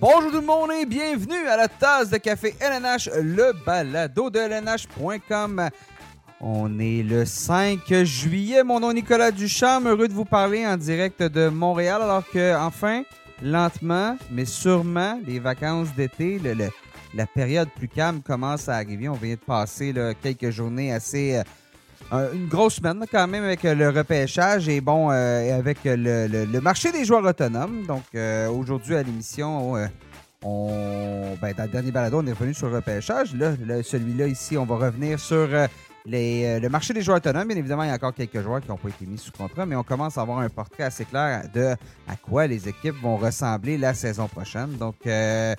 Bonjour tout le monde et bienvenue à la tasse de café LNH, le balado de LNH.com. On est le 5 juillet. Mon nom Nicolas Duchamp. Heureux de vous parler en direct de Montréal alors que, enfin, lentement, mais sûrement, les vacances d'été, la période plus calme commence à arriver. On vient de passer quelques journées assez. euh, une grosse semaine quand même avec euh, le repêchage et bon euh, avec euh, le, marché des joueurs autonomes. Donc euh, aujourd'hui à l'émission, euh, on ben, dans le dernier balado, on est revenu sur le repêchage. Là, là, celui-là ici, on va revenir sur euh, euh, le marché des joueurs autonomes. Bien évidemment, il y a encore quelques joueurs qui n'ont pas été mis sous contrat, mais on commence à avoir un portrait assez clair de à quoi les équipes vont ressembler la saison prochaine. Donc euh,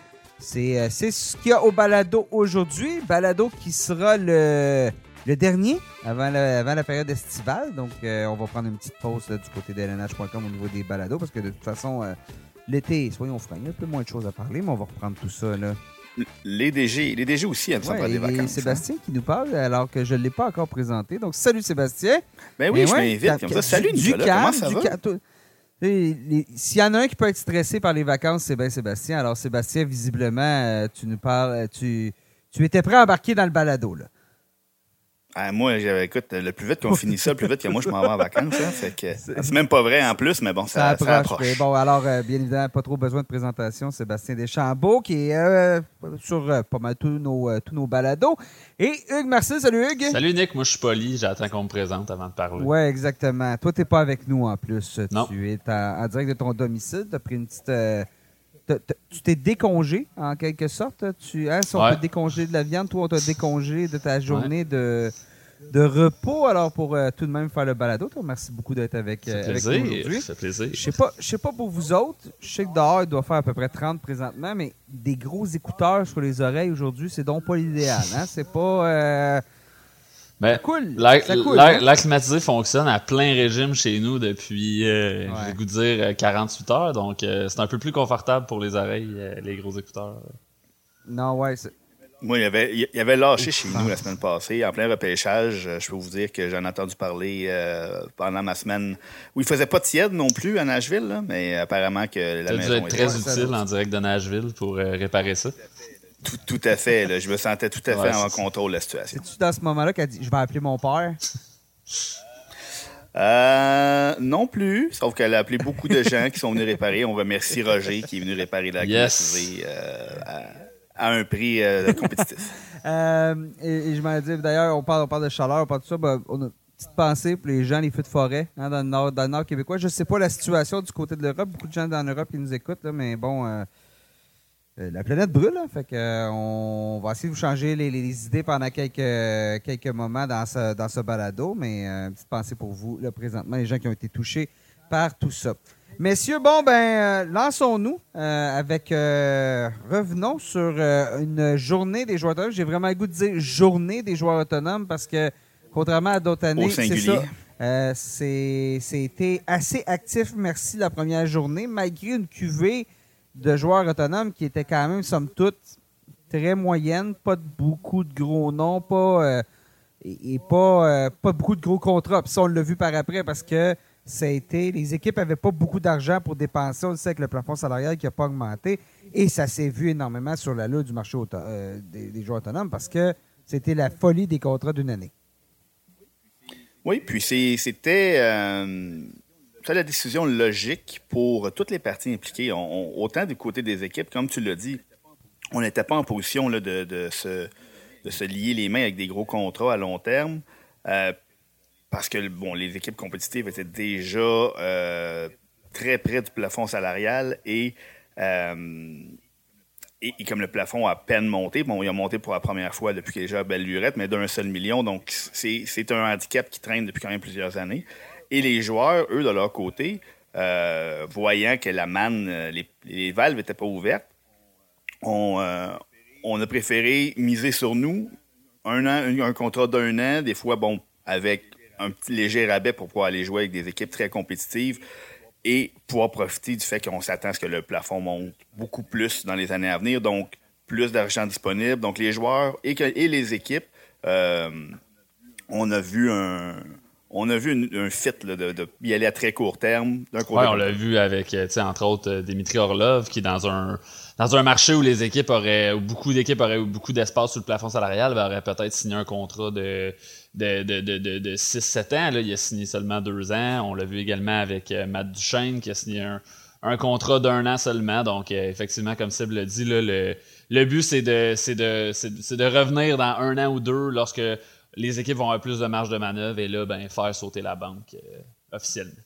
euh, c'est ce qu'il y a au balado aujourd'hui. Balado qui sera le, le dernier avant la, avant la période estivale. Donc, euh, on va prendre une petite pause là, du côté de LNH.com au niveau des balados parce que de toute façon, euh, l'été, soyons francs, il y a un peu moins de choses à parler, mais on va reprendre tout ça. Là. Les DG, les DG aussi aiment ça Ouais, des vacances. Sébastien qui nous parle alors que je ne l'ai pas encore présenté. Donc, salut Sébastien. hein. Ben oui, Mais je ouais, m'invite. Comme du- ça, salut du Nicolas, calme, comment ça va? S'il y en a un qui peut être stressé par les vacances, c'est bien Sébastien. Alors, Sébastien, visiblement, euh, tu nous parles, tu, tu étais prêt à embarquer dans le balado. Là. Ah, moi, j'avais- écoute, le plus vite qu'on finit ça, le plus vite que moi je m'en vais en vacances. hein. Fait que c'est même pas vrai en plus, mais bon, ça, ça approche. mais Bon, alors, euh, bien évidemment, pas trop besoin de présentation. Sébastien Deschambault, qui est euh, sur euh, pas mal tous nos, euh, tous nos balados. Et Hugues Marcel, salut Hugues. Salut Nick, moi je suis poli, j'attends qu'on me présente avant de parler. Ouais, exactement. Toi, t'es pas avec nous en plus. Non. Tu es en, en direct de ton domicile. T'as pris une petite. Tu t'es décongé, en quelque sorte? Tu, hein, si on Ouais. peut décongeler de la viande, toi, on t'a décongé de ta journée de, de repos. Alors, pour euh, tout de même faire le balado, toi, merci beaucoup d'être avec, euh, avec nous aujourd'hui. Fait plaisir. Je sais pas, je sais pas pour vous autres. Je sais que dehors, il doit faire à peu près 30 présentement, mais des gros écouteurs sur les oreilles aujourd'hui, c'est donc pas l'idéal. Hein? C'est pas. euh, Ben, cool. L'air Ça coule, l'air- hein? l'air climatisé fonctionne à plein régime chez nous depuis, euh, Ouais. j'ai le goût de dire, euh, 48 heures. Donc, euh, c'est un peu plus confortable pour les oreilles, euh, les gros écouteurs. Non, ouais. c'est- Moi, il y avait, il y avait lâché chez nous la semaine passée, en plein repêchage. Euh, Je peux vous dire que j'en ai entendu parler euh, pendant ma semaine où il faisait pas tiède non plus à Nashville, là, mais apparemment que la Ça a dû maison être très ça utile en direct de Nashville pour euh, réparer ça. Tout, tout à fait. là. je me sentais tout à fait Ouais, en contrôle de la situation. C'est-tu dans ce moment-là qu'elle dit Je vais appeler mon père? Euh, non plus, sauf qu'elle a appelé beaucoup de gens qui sont venus réparer. On remercie Roger qui est venu réparer la Yes. euh, à, à un prix euh, compétitif. Euh, et, et je m'en dis, d'ailleurs, on parle, on parle de chaleur, on parle de ça. ben, on a une petite pensée pour les gens, les feux de forêt hein, dans, le nord, dans le nord québécois. Je sais pas la situation du côté de l'Europe. Beaucoup de gens dans l'Europe qui nous écoutent, là, mais bon, la planète brûle. fait que, euh, on va essayer de vous changer les, les- les idées pendant quelques, quelques moments dans ce, dans ce balado. Mais euh, une petite pensée pour vous, là, présentement, les gens qui ont été touchés par tout ça. Messieurs, bon, ben, euh, lançons-nous euh, avec. euh, revenons sur euh, une journée des joueurs autonomes. J'ai vraiment le goût de dire journée des joueurs autonomes parce que, contrairement à d'autres années, c'est ça. Euh, c'est- C'était assez actif, merci, la première journée, malgré une cuvée de joueurs autonomes qui était quand même, somme toute, très moyenne. Pas de beaucoup de gros noms, pas, euh, et, pas, euh, pas beaucoup de gros contrats. Puis ça, on l'a vu par après parce que ça a été, les équipes n'avaient pas beaucoup d'argent pour dépenser. On le sait avec le plafond salarial qui n'a pas augmenté. Et ça s'est vu énormément sur la lutte du marché euh, des, des joueurs autonomes parce que c'était la folie des contrats d'une année. Oui, puis c'était c'était la décision logique pour toutes les parties impliquées. Autant du côté des équipes, comme tu l'as dit, on n'était pas en position là, de, se, lier les mains avec des gros contrats à long terme. euh, parce que bon, les équipes compétitives étaient déjà euh, très près du plafond salarial et, euh, et, comme le plafond a à peine monté, bon, il a monté pour la première fois depuis qu'il est déjà à belle lurette, mais d'un seul million, donc c'est c'est un handicap qui traîne depuis quand même plusieurs années. Et les joueurs, eux, de leur côté, euh, voyant que la manne, euh, les, valves n'étaient pas ouvertes, on, euh, on a préféré miser sur nous un an, un, contrat d'un an, des fois, bon, avec un petit léger rabais pour pouvoir aller jouer avec des équipes très compétitives et pouvoir profiter du fait qu'on s'attend à ce que le plafond monte beaucoup plus dans les années à venir, donc plus d'argent disponible. Donc les joueurs et, les équipes, on a vu un on a vu un fit de, de, y aller à très court terme. Oui, on l'a vu avec, entre autres, Dimitri Orlov, qui est dans un dans un marché où les équipes auraient, beaucoup d'équipes auraient beaucoup d'espace sur le plafond salarial, ben, aurait peut-être signé un contrat de, de, de, de, de 6-7 ans. Là, il a signé seulement deux ans. On l'a vu également avec Matt Duchesne, qui a signé un, un contrat d'un an seulement. Donc, euh, effectivement, comme Seb l'a dit, là, le, le but, c'est de, de, de revenir dans un an ou deux lorsque les équipes vont avoir plus de marge de manœuvre et là, ben, faire sauter la banque euh, officiellement.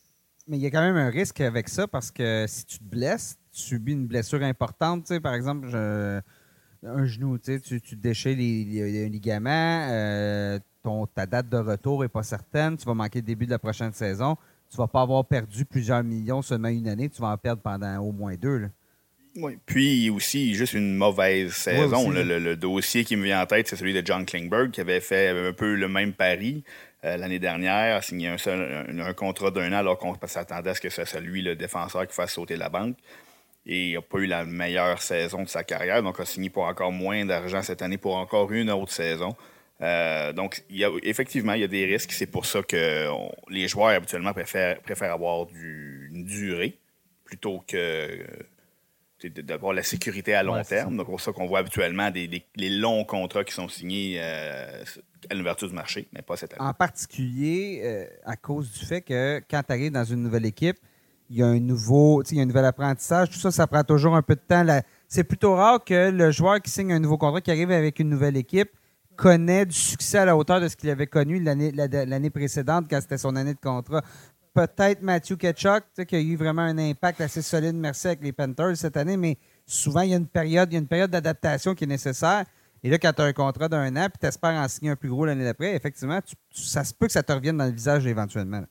Mais il y a quand même un risque avec ça parce que si tu te blesses, tu subis une blessure importante. par exemple, un genou, tu, tu déchires les, ligaments, euh, ton, ta date de retour n'est pas certaine, tu vas manquer le début de la prochaine saison tu vas pas avoir perdu plusieurs millions seulement une année, tu vas en perdre pendant au moins deux. Oui. Puis aussi, juste une mauvaise saison. le, dossier qui me vient en tête, c'est celui de John Klingberg, qui avait fait un peu le même pari euh, l'année dernière, a signé un, seul, un, contrat d'un an alors qu'on s'attendait à ce que ce soit lui le défenseur qui fasse sauter la banque. Et il n'a pas eu la meilleure saison de sa carrière, donc a signé pour encore moins d'argent cette année pour encore une autre saison. Euh, donc, il y a, effectivement, il y a des risques. C'est pour ça que les joueurs habituellement préfèrent, préfèrent avoir du, une durée plutôt que d'avoir la sécurité à long terme. Donc, c'est pour ça qu'on voit habituellement des, les longs contrats qui sont signés euh, à l'ouverture du marché, mais pas cette année. En particulier, euh, à cause du fait que quand tu arrives dans une nouvelle équipe, il y a un nouveau, il y a un nouvel apprentissage. Tout ça, ça prend toujours un peu de temps. C'est plutôt rare que le joueur qui signe un nouveau contrat, qui arrive avec une nouvelle équipe, connaît du succès à la hauteur de ce qu'il avait connu l'année précédente quand c'était son année de contrat. Peut-être Matthew Ketchuk, qui a eu vraiment un impact assez solide, merci, avec les Panthers cette année, mais souvent, il y a une période, il y a une période d'adaptation qui est nécessaire. Et là, quand tu as un contrat d'un an, puis tu espères en signer un plus gros l'année d'après, effectivement, ça se peut que ça te revienne dans le visage éventuellement.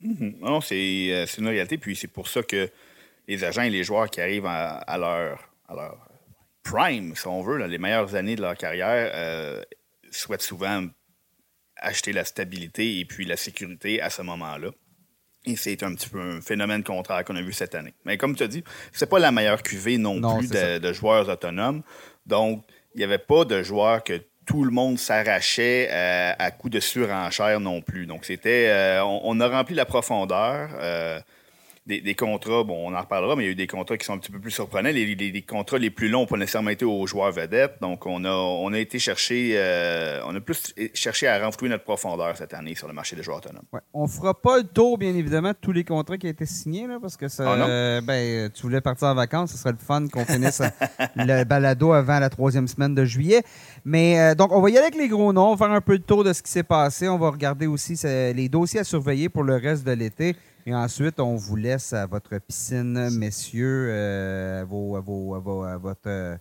Mm-hmm. Non, euh, c'est une réalité. Puis c'est pour ça que les agents et les joueurs qui arrivent à, leur, à leur prime, si on veut, les meilleures années de leur carrière, euh, souhaitent souvent acheter la stabilité et puis la sécurité à ce moment-là. Et c'est un petit peu un phénomène contraire qu'on a vu cette année. Mais comme tu as dit, c'est pas la meilleure cuvée non, plus de, joueurs autonomes. Donc, il n'y avait pas de joueurs que tout le monde s'arrachait euh, à, coup de surenchère non plus. Donc, c'était. Euh, on, a rempli la profondeur des, contrats, bon, on en reparlera, mais il y a eu des contrats qui sont un petit peu plus surprenants. Les, contrats les plus longs n'ont pas nécessairement été aux joueurs vedettes. Donc, on a, on a été chercher, euh, on a plus cherché à renflouer notre profondeur cette année sur le marché des joueurs autonomes. Ouais. On fera pas le tour, bien évidemment, de tous les contrats qui ont été signés, là, parce que ça, ah ben, tu voulais partir en vacances, ce serait le fun qu'on finisse le balado avant la troisième semaine de juillet. Mais euh, donc, on va y aller avec les gros noms, on va faire un peu le tour de ce qui s'est passé. On va regarder aussi les dossiers à surveiller pour le reste de l'été. Et ensuite, on vous laisse à votre piscine, messieurs, euh, à, vos, à, vos, à, votre.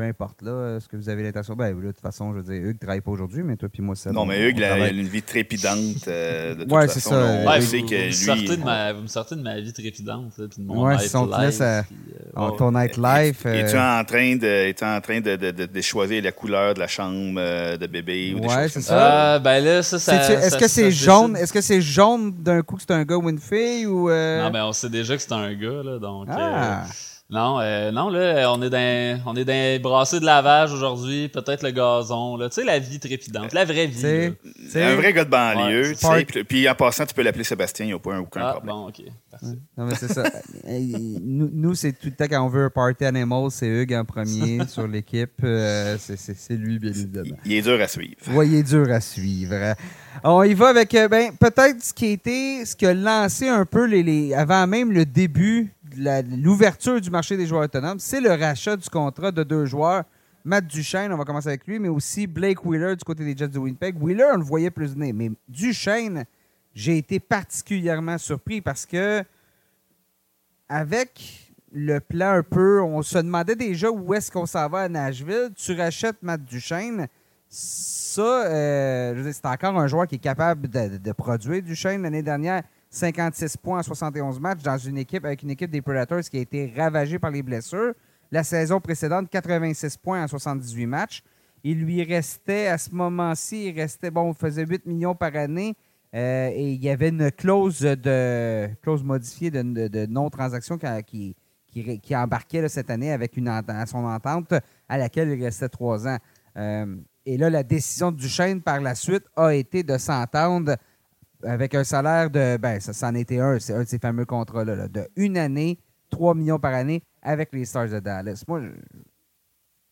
Euh, peu importe, là, ce que vous avez l'intention. Ben, de toute façon, je veux dire, Hugues ne travaille pas aujourd'hui, mais toi puis moi, ça. Non, mais Hugues, il a une vie trépidante. Euh, de toute ouais, c'est ça. Ouais, vous, que lui, sortez de ma, vous me sortez de ma vie trépidante, là, puis de mon ouais, life. À, euh, ton nightlife. Euh... Es-tu en train de, es en train de, de, de, choisir la couleur de la chambre euh, de bébé ou des ouais, c'est ça. Euh, ben là, ça, ça. Est-ce que c'est jaune? Est-ce que c'est jaune d'un coup que c'est un gars ou une fille ou. Non, ben on sait déjà que c'est un gars, là, donc. Ah. Non, euh, non, là, on est dans, on est dans brassé de lavage aujourd'hui, peut-être le gazon, là. Tu sais, la vie trépidante, la vraie vie. C'est un vrai gars de banlieue, tu sais. Puis en passant, tu peux l'appeler Sébastien, il n'y a pas aucun ah, problème. bon, OK. Non, mais c'est ça. nous, nous c'est tout le temps quand on veut un party animal, c'est Hugues en premier sur l'équipe. Euh, c'est lui, bien évidemment. Il, est dur à suivre. Oui, il est dur à suivre. On y va avec, euh, ben, peut-être ce qui a été, ce qui a lancé un peu les, les avant même le début l'ouverture du marché des joueurs autonomes, c'est le rachat du contrat de deux joueurs. Matt Duchesne, on va commencer avec lui, mais aussi Blake Wheeler du côté des Jets de Winnipeg. Wheeler, on le voyait plus venir, mais Duchesne, j'ai été particulièrement surpris parce que avec le plan un peu, on se demandait déjà où est-ce qu'on s'en va à Nashville. Tu rachètes Matt Duchesne. Ça, euh, c'est encore un joueur qui est capable de, de produire Duchesne. L'année dernière, 56 points en 71 matchs dans une équipe avec une équipe des Predators qui a été ravagée par les blessures. La saison précédente, 86 points en 78 matchs. Il lui restait, à ce moment-ci, il restait, bon, il faisait 8 millions par année euh, et il y avait une clause de clause modifiée de, non-transaction qui, qui, embarquait cette année avec une, son entente à laquelle il restait trois ans. Euh, et là, la décision de Duchesne par la suite a été de s'entendre avec un salaire de. Ben, ça, en était un, c'est un de ces fameux contrats-là, de une année, 3 millions par année avec les Stars de Dallas. Moi,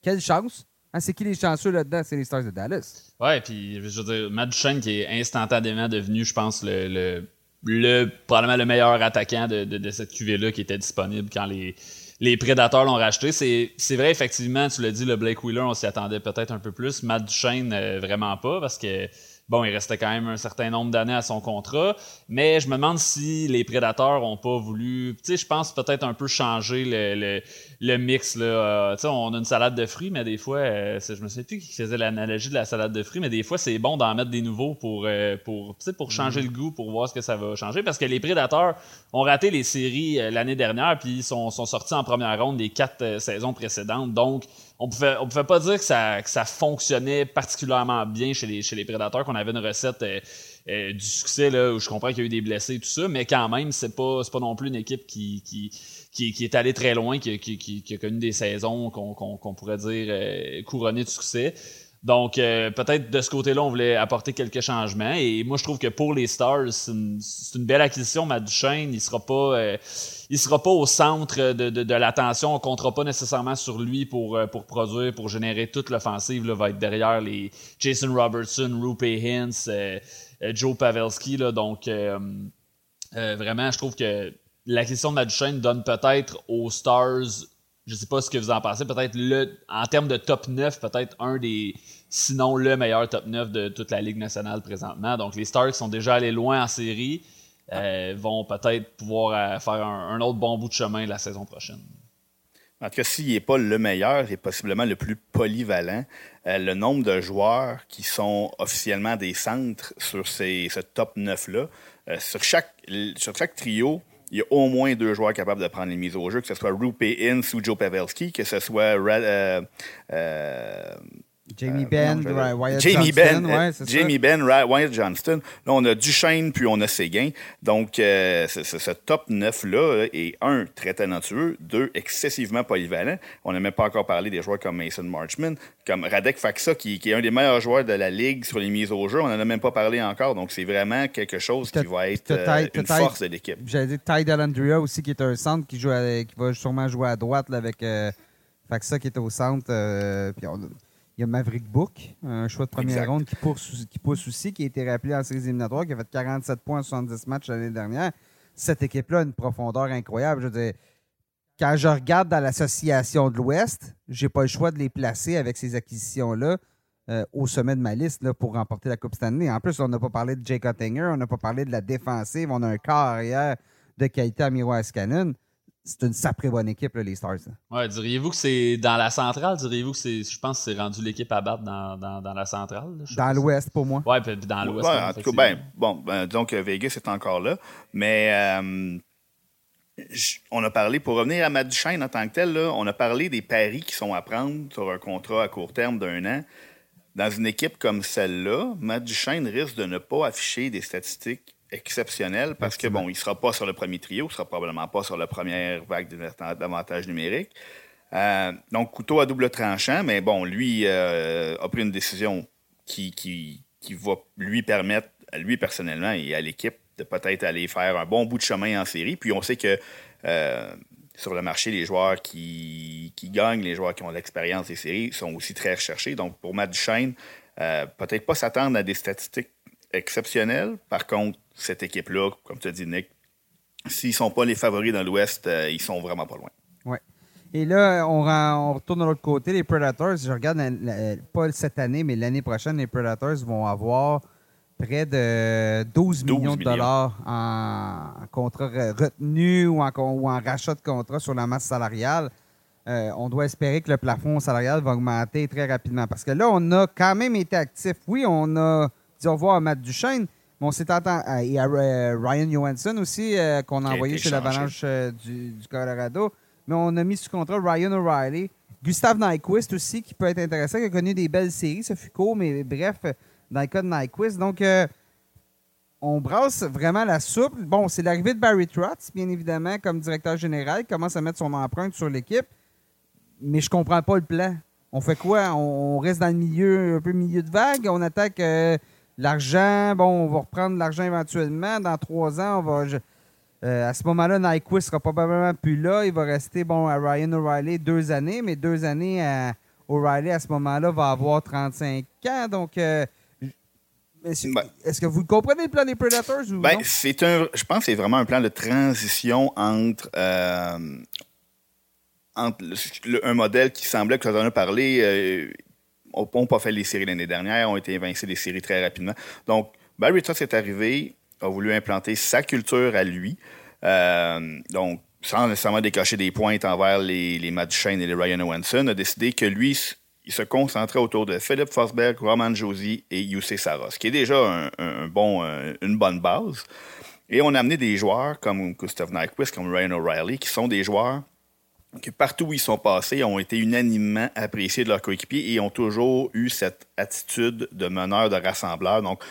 quelle chance! Hein, c'est qui les chanceux là-dedans? C'est les Stars de Dallas. Ouais, puis je veux dire, Matt Duchesne qui est instantanément devenu, je pense, le, le, probablement le meilleur attaquant de, de, cette QV-là qui était disponible quand les, les prédateurs l'ont racheté. C'est vrai, effectivement, tu l'as dit, le Blake Wheeler, on s'y attendait peut-être un peu plus. Matt Duchesne, euh, vraiment pas, parce que Bon, il restait quand même un certain nombre d'années à son contrat, mais je me demande si les prédateurs ont pas voulu, tu sais, je pense peut-être un peu changer le, le, mix. Là. Euh, tu sais, on a une salade de fruits, mais des fois, euh, je me souviens plus qui faisait l'analogie de la salade de fruits, mais des fois, c'est bon d'en mettre des nouveaux pour, euh, pour, pour changer le goût, pour voir ce que ça va changer, parce que les prédateurs ont raté les séries l'année dernière, puis ils sont, sont sortis en première ronde des quatre saisons précédentes, donc on pouvait, on pouvait pas dire que ça, que ça fonctionnait particulièrement bien chez les, chez les prédateurs, qu'on avait une recette euh, euh, du succès, là, où je comprends qu'il y a eu des blessés et tout ça, mais quand même, c'est pas, pas non plus une équipe qui, qui, qui, est allée très loin, qui, qui, qui, a connu des saisons qu'on pourrait dire euh, couronnées de succès. Donc, peut-être de ce côté-là, on voulait apporter quelques changements. Et moi, je trouve que pour les Stars, c'est une, belle acquisition. Matt Duchesne, il sera pas il sera pas au centre de, de, l'attention. On comptera pas nécessairement sur lui pour, euh, pour produire, pour générer toute l'offensive. Là, va être derrière les Jason Robertson, Rupe Hintz, euh, euh, Joe Pavelski. Donc, vraiment, je trouve que l'acquisition de Maduchene donne peut-être aux Stars, je sais pas ce que vous en pensez, peut-être le, en termes de top 9, peut-être un des, sinon le meilleur top 9 de toute la Ligue nationale présentement. Donc, les Stars sont déjà allés loin en série. Euh, vont peut-être pouvoir euh, faire un, autre bon bout de chemin la saison prochaine. En tout cas, s'il n'est pas le meilleur, il est possiblement le plus polyvalent. Euh, le nombre de joueurs qui sont officiellement des centres sur ces, ce top 9-là, sur, chaque, sur chaque trio, il y a au moins deux joueurs capables de prendre les mises au jeu, que ce soit Rupe Ince ou Joe Pavelski, que ce soit Jamie euh, Ben, Wyatt Jamie Johnston. Ben, Jamie Ben, Wyatt Johnston. Là, on a Duchesne, puis on a Séguin. Donc, euh, ce, top 9-là est, un, très talentueux, deux, excessivement polyvalent. On n'a même pas encore parlé des joueurs comme Mason Marchman, comme Radek Faksa, qui, est un des meilleurs joueurs de la Ligue sur les mises au jeu. On n'en a même pas parlé encore. Donc, c'est vraiment quelque chose qui va être euh, une force de l'équipe. J'allais dire Ty Delandria aussi, qui est un centre qui, joue qui va sûrement jouer à droite là, avec Faksa qui est au centre. puis on, il y a Maverick Book, un choix de première ronde qui pousse, qui pousse aussi, qui a été rappelé en séries éliminatoires, qui a fait 47 points en 70 matchs l'année dernière. Cette équipe-là a une profondeur incroyable. Je veux dire, quand je regarde dans l'association de l'Ouest, j'ai pas le choix de les placer avec ces acquisitions-là euh, au sommet de ma liste là, pour remporter la Coupe Stanley. En plus, on n'a pas parlé de Jake Ottinger, on n'a pas parlé de la défensive, on a un corps arrière de qualité à Miro Askanen c'est une sacrée bonne équipe, les Stars. Ouais, diriez-vous que c'est dans la centrale? Diriez-vous que c'est. Je pense que c'est rendu l'équipe à battre dans, dans, la centrale? dans l'Ouest, pour moi. Ouais, puis dans l'Ouest. Ouais, en tout cas, ben, bon, ben, donc Vegas est encore là. Mais euh, on a parlé, pour revenir à Matt Duchesne en tant que tel, là, on a parlé des paris qui sont à prendre sur un contrat à court terme d'un an. Dans une équipe comme celle-là, Matt Duchesne risque de ne pas afficher des statistiques exceptionnel parce que, bon, il ne sera pas sur le premier trio, il ne sera probablement pas sur la première vague d'avantages numériques. Euh, donc, couteau à double tranchant, mais bon, lui euh, a pris une décision qui, qui, qui, va lui permettre, lui personnellement et à l'équipe, de peut-être aller faire un bon bout de chemin en série. Puis on sait que euh, sur le marché, les joueurs qui, qui gagnent, les joueurs qui ont l'expérience des séries sont aussi très recherchés. Donc, pour Matt Duchesne, peut-être pas s'attendre à des statistiques exceptionnelles. Par contre, cette équipe-là, comme tu as dit, Nick, s'ils ne sont pas les favoris dans l'Ouest, euh, ils sont vraiment pas loin. Oui. Et là, on, retourne de l'autre côté. Les Predators, je regarde, pas cette année, mais l'année prochaine, les Predators vont avoir près de 12, millions de dollars en, contrat retenu ou en, ou en, rachat de contrat sur la masse salariale. Euh, on doit espérer que le plafond salarial va augmenter très rapidement. Parce que là, on a quand même été actif. Oui, on a dit au revoir à Matt Duchesne, Euh, Il y a euh, Ryan Johansson aussi euh, qu'on a envoyé chez l'Avalanche du, du, Colorado. Mais on a mis sous contrat Ryan O'Reilly. Gustave Nyquist aussi, qui peut être intéressant, qui a connu des belles séries. Ça fut court, mais bref, dans le cas de Nyquist. Donc, on brasse vraiment la soupe. Bon, c'est l'arrivée de Barry Trotz, bien évidemment, comme directeur général. Il commence à mettre son empreinte sur l'équipe. Mais je comprends pas le plan. On fait quoi? On, reste dans le milieu, un peu milieu de vague. On attaque L'argent, bon, on va reprendre l'argent éventuellement. Dans trois ans, on va. Euh, à ce moment-là, Nyquist sera probablement plus là. Il va rester bon à Ryan O'Reilly deux années, mais deux années à O'Reilly à ce moment-là va avoir 35 ans. Donc, euh, ben. est-ce que vous comprenez le plan des Predators ou ben, c'est un, je pense que c'est vraiment un plan de transition entre, euh, entre un modèle qui semblait que tu en as parlé. N'ont pas fait les séries l'année dernière, ont été évincés des séries très rapidement. Donc, Barry Trotz est arrivé, a voulu implanter sa culture à lui. Euh, donc, sans nécessairement décocher des pointes envers les, les Matt et les Ryan Owenson, a décidé que lui, il se concentrait autour de Philip Forsberg, Roman Josie et Yusei Saros, qui est déjà un, bon, une bonne base. Et on a amené des joueurs comme Gustav Nyquist, comme Ryan O'Reilly, qui sont des joueurs qui, partout où ils sont passés, ont été unanimement appréciés de leurs coéquipiers et ont toujours eu cette attitude de meneur, de rassembleur. Donc,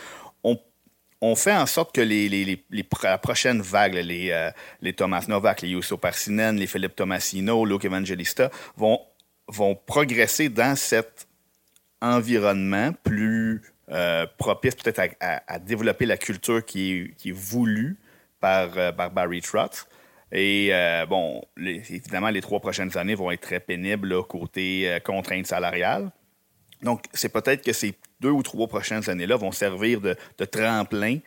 on fait en sorte que les, les, la prochaine vague, les, euh, les Thomas Novak, les Yusso Parsinen, les Philippe Tomasino, Luke Evangelista, vont, progresser dans cet environnement plus euh, propice peut-être à, développer la culture qui est, voulue par, euh, Barry Trotz. Et bon, évidemment, les trois prochaines années vont être très pénibles côté contraintes salariales. Donc, c'est peut-être que ces deux ou trois prochaines années-là vont servir de, tremplin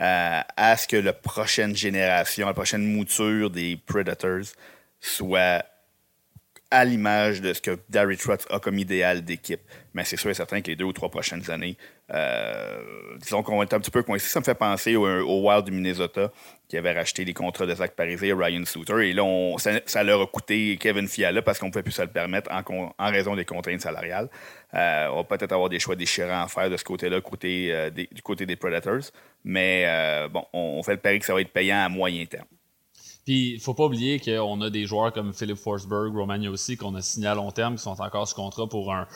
euh, à ce que la prochaine génération, la prochaine mouture des Predators soit à l'image de ce que Darry Trotz a comme idéal d'équipe. Mais c'est sûr et certain que les deux ou trois prochaines années, euh, disons qu'on être un petit peu coincé. Ça me fait penser au, Wild du Minnesota qui avait racheté les contrats de Zach Parisé et Ryan Souter. Et là, ça, leur a coûté Kevin Fiala parce qu'on ne pouvait plus se le permettre en, raison des contraintes salariales. Euh, on va peut-être avoir des choix déchirants à faire de ce côté-là, côté, euh, du côté des Predators. Mais bon, on fait le pari que ça va être payant à moyen terme. Puis, il faut pas oublier qu'on a des joueurs comme Philip Forsberg, Romagna aussi, qu'on a signé à long terme, qui sont encore sous contrat pour un,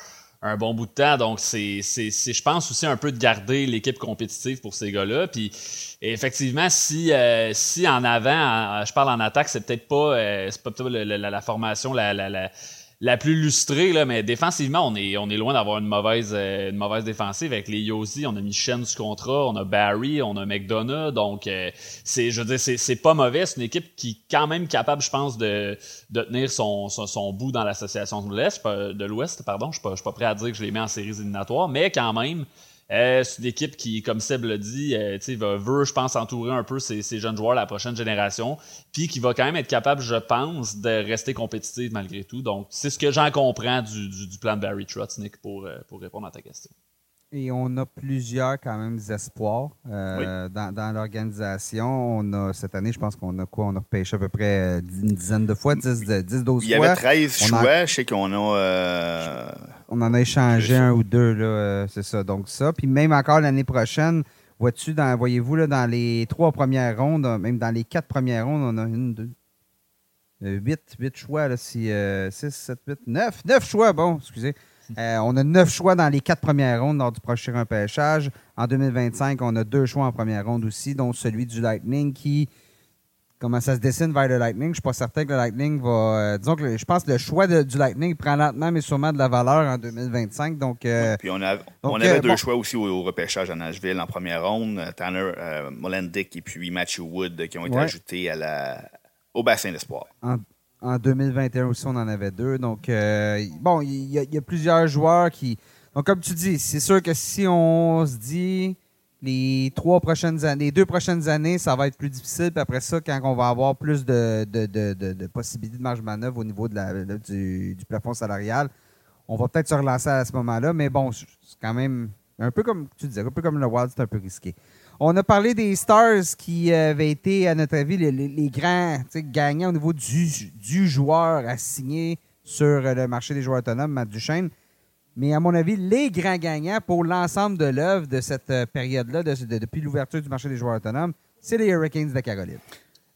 bon bout de temps. Donc, c'est, je pense aussi un peu de garder l'équipe compétitive pour ces gars-là. Puis, effectivement, si, euh, si en avant, je parle en attaque, c'est peut-être pas, euh, c'est pas la, formation, la, la la plus lustrée, là, mais défensivement, on est, on est loin d'avoir une mauvaise, euh, une mauvaise défensive. Avec les Yossi, on a mis Shen du contrat, on a Barry, on a McDonough. Donc, euh, c'est, je veux dire, c'est, c'est pas mauvais. C'est une équipe qui est quand même capable, je pense, de, de tenir son, son, bout dans l'association de l'Est, de l'Ouest, pardon. Je suis pas, pas prêt à dire que je les mets en séries éliminatoires, mais quand même, euh, c'est une équipe qui, comme Seb l'a dit, euh, veut, je pense, entourer un peu ces, jeunes joueurs, la prochaine génération, puis qui va quand même être capable, je pense, de rester compétitive malgré tout. Donc, c'est ce que j'en comprends du, plan de Barry Trotz, Nick, pour, euh, pour répondre à ta question. Et on a plusieurs quand même espoirs euh, dans, l'organisation. On a cette année, je pense qu'on a quoi? On a repêché à peu près une dizaine de fois, 10, 10 12 fois. Il y avait 13 choix. Je sais qu'on a. Euh, on en a échangé un ou deux, là, euh, c'est ça. Donc ça. Puis même encore l'année prochaine, vois-tu, voyez-vous, là, dans les trois premières rondes, même dans les quatre premières rondes, on a une, deux, huit, huit choix, là, si, six, sept, huit, neuf, neuf choix, bon, excusez. Euh, on a neuf choix dans les quatre premières rondes lors du prochain repêchage. En 2025, on a deux choix en première ronde aussi, dont celui du Lightning qui. Comment ça se dessine vers le Lightning? Je ne suis pas certain que le Lightning va. Euh, disons que je pense que le choix du Lightning prend lentement, mais sûrement de la valeur en 2025. Donc, euh, puis on, avait deux choix aussi au, repêchage à Nashville en première ronde. Tanner Molendick et puis Matthew Wood qui ont été ajoutés à la, au bassin d'espoir. En 2021 aussi, on en avait deux. Donc, euh, bon, il y, a plusieurs joueurs qui. Donc, comme tu dis, c'est sûr que si on se dit les trois prochaines années, les deux prochaines années, ça va être plus difficile. Puis après ça, quand on va avoir plus de, de, possibilités de marge de manœuvre au niveau de la, du, du, plafond salarial, on va peut-être se relancer à ce moment-là. Mais bon, c'est quand même un peu comme tu disais, un peu comme le Wild, c'est un peu risqué. On a parlé des Stars qui avaient été, à notre avis, les, grands gagnants au niveau du, joueur à signer sur le marché des joueurs autonomes, Matt Duchesne. Mais à mon avis, les grands gagnants pour l'ensemble de l'œuvre de cette euh, période-là, depuis l'ouverture du marché des joueurs autonomes, c'est les Hurricanes de Caroline.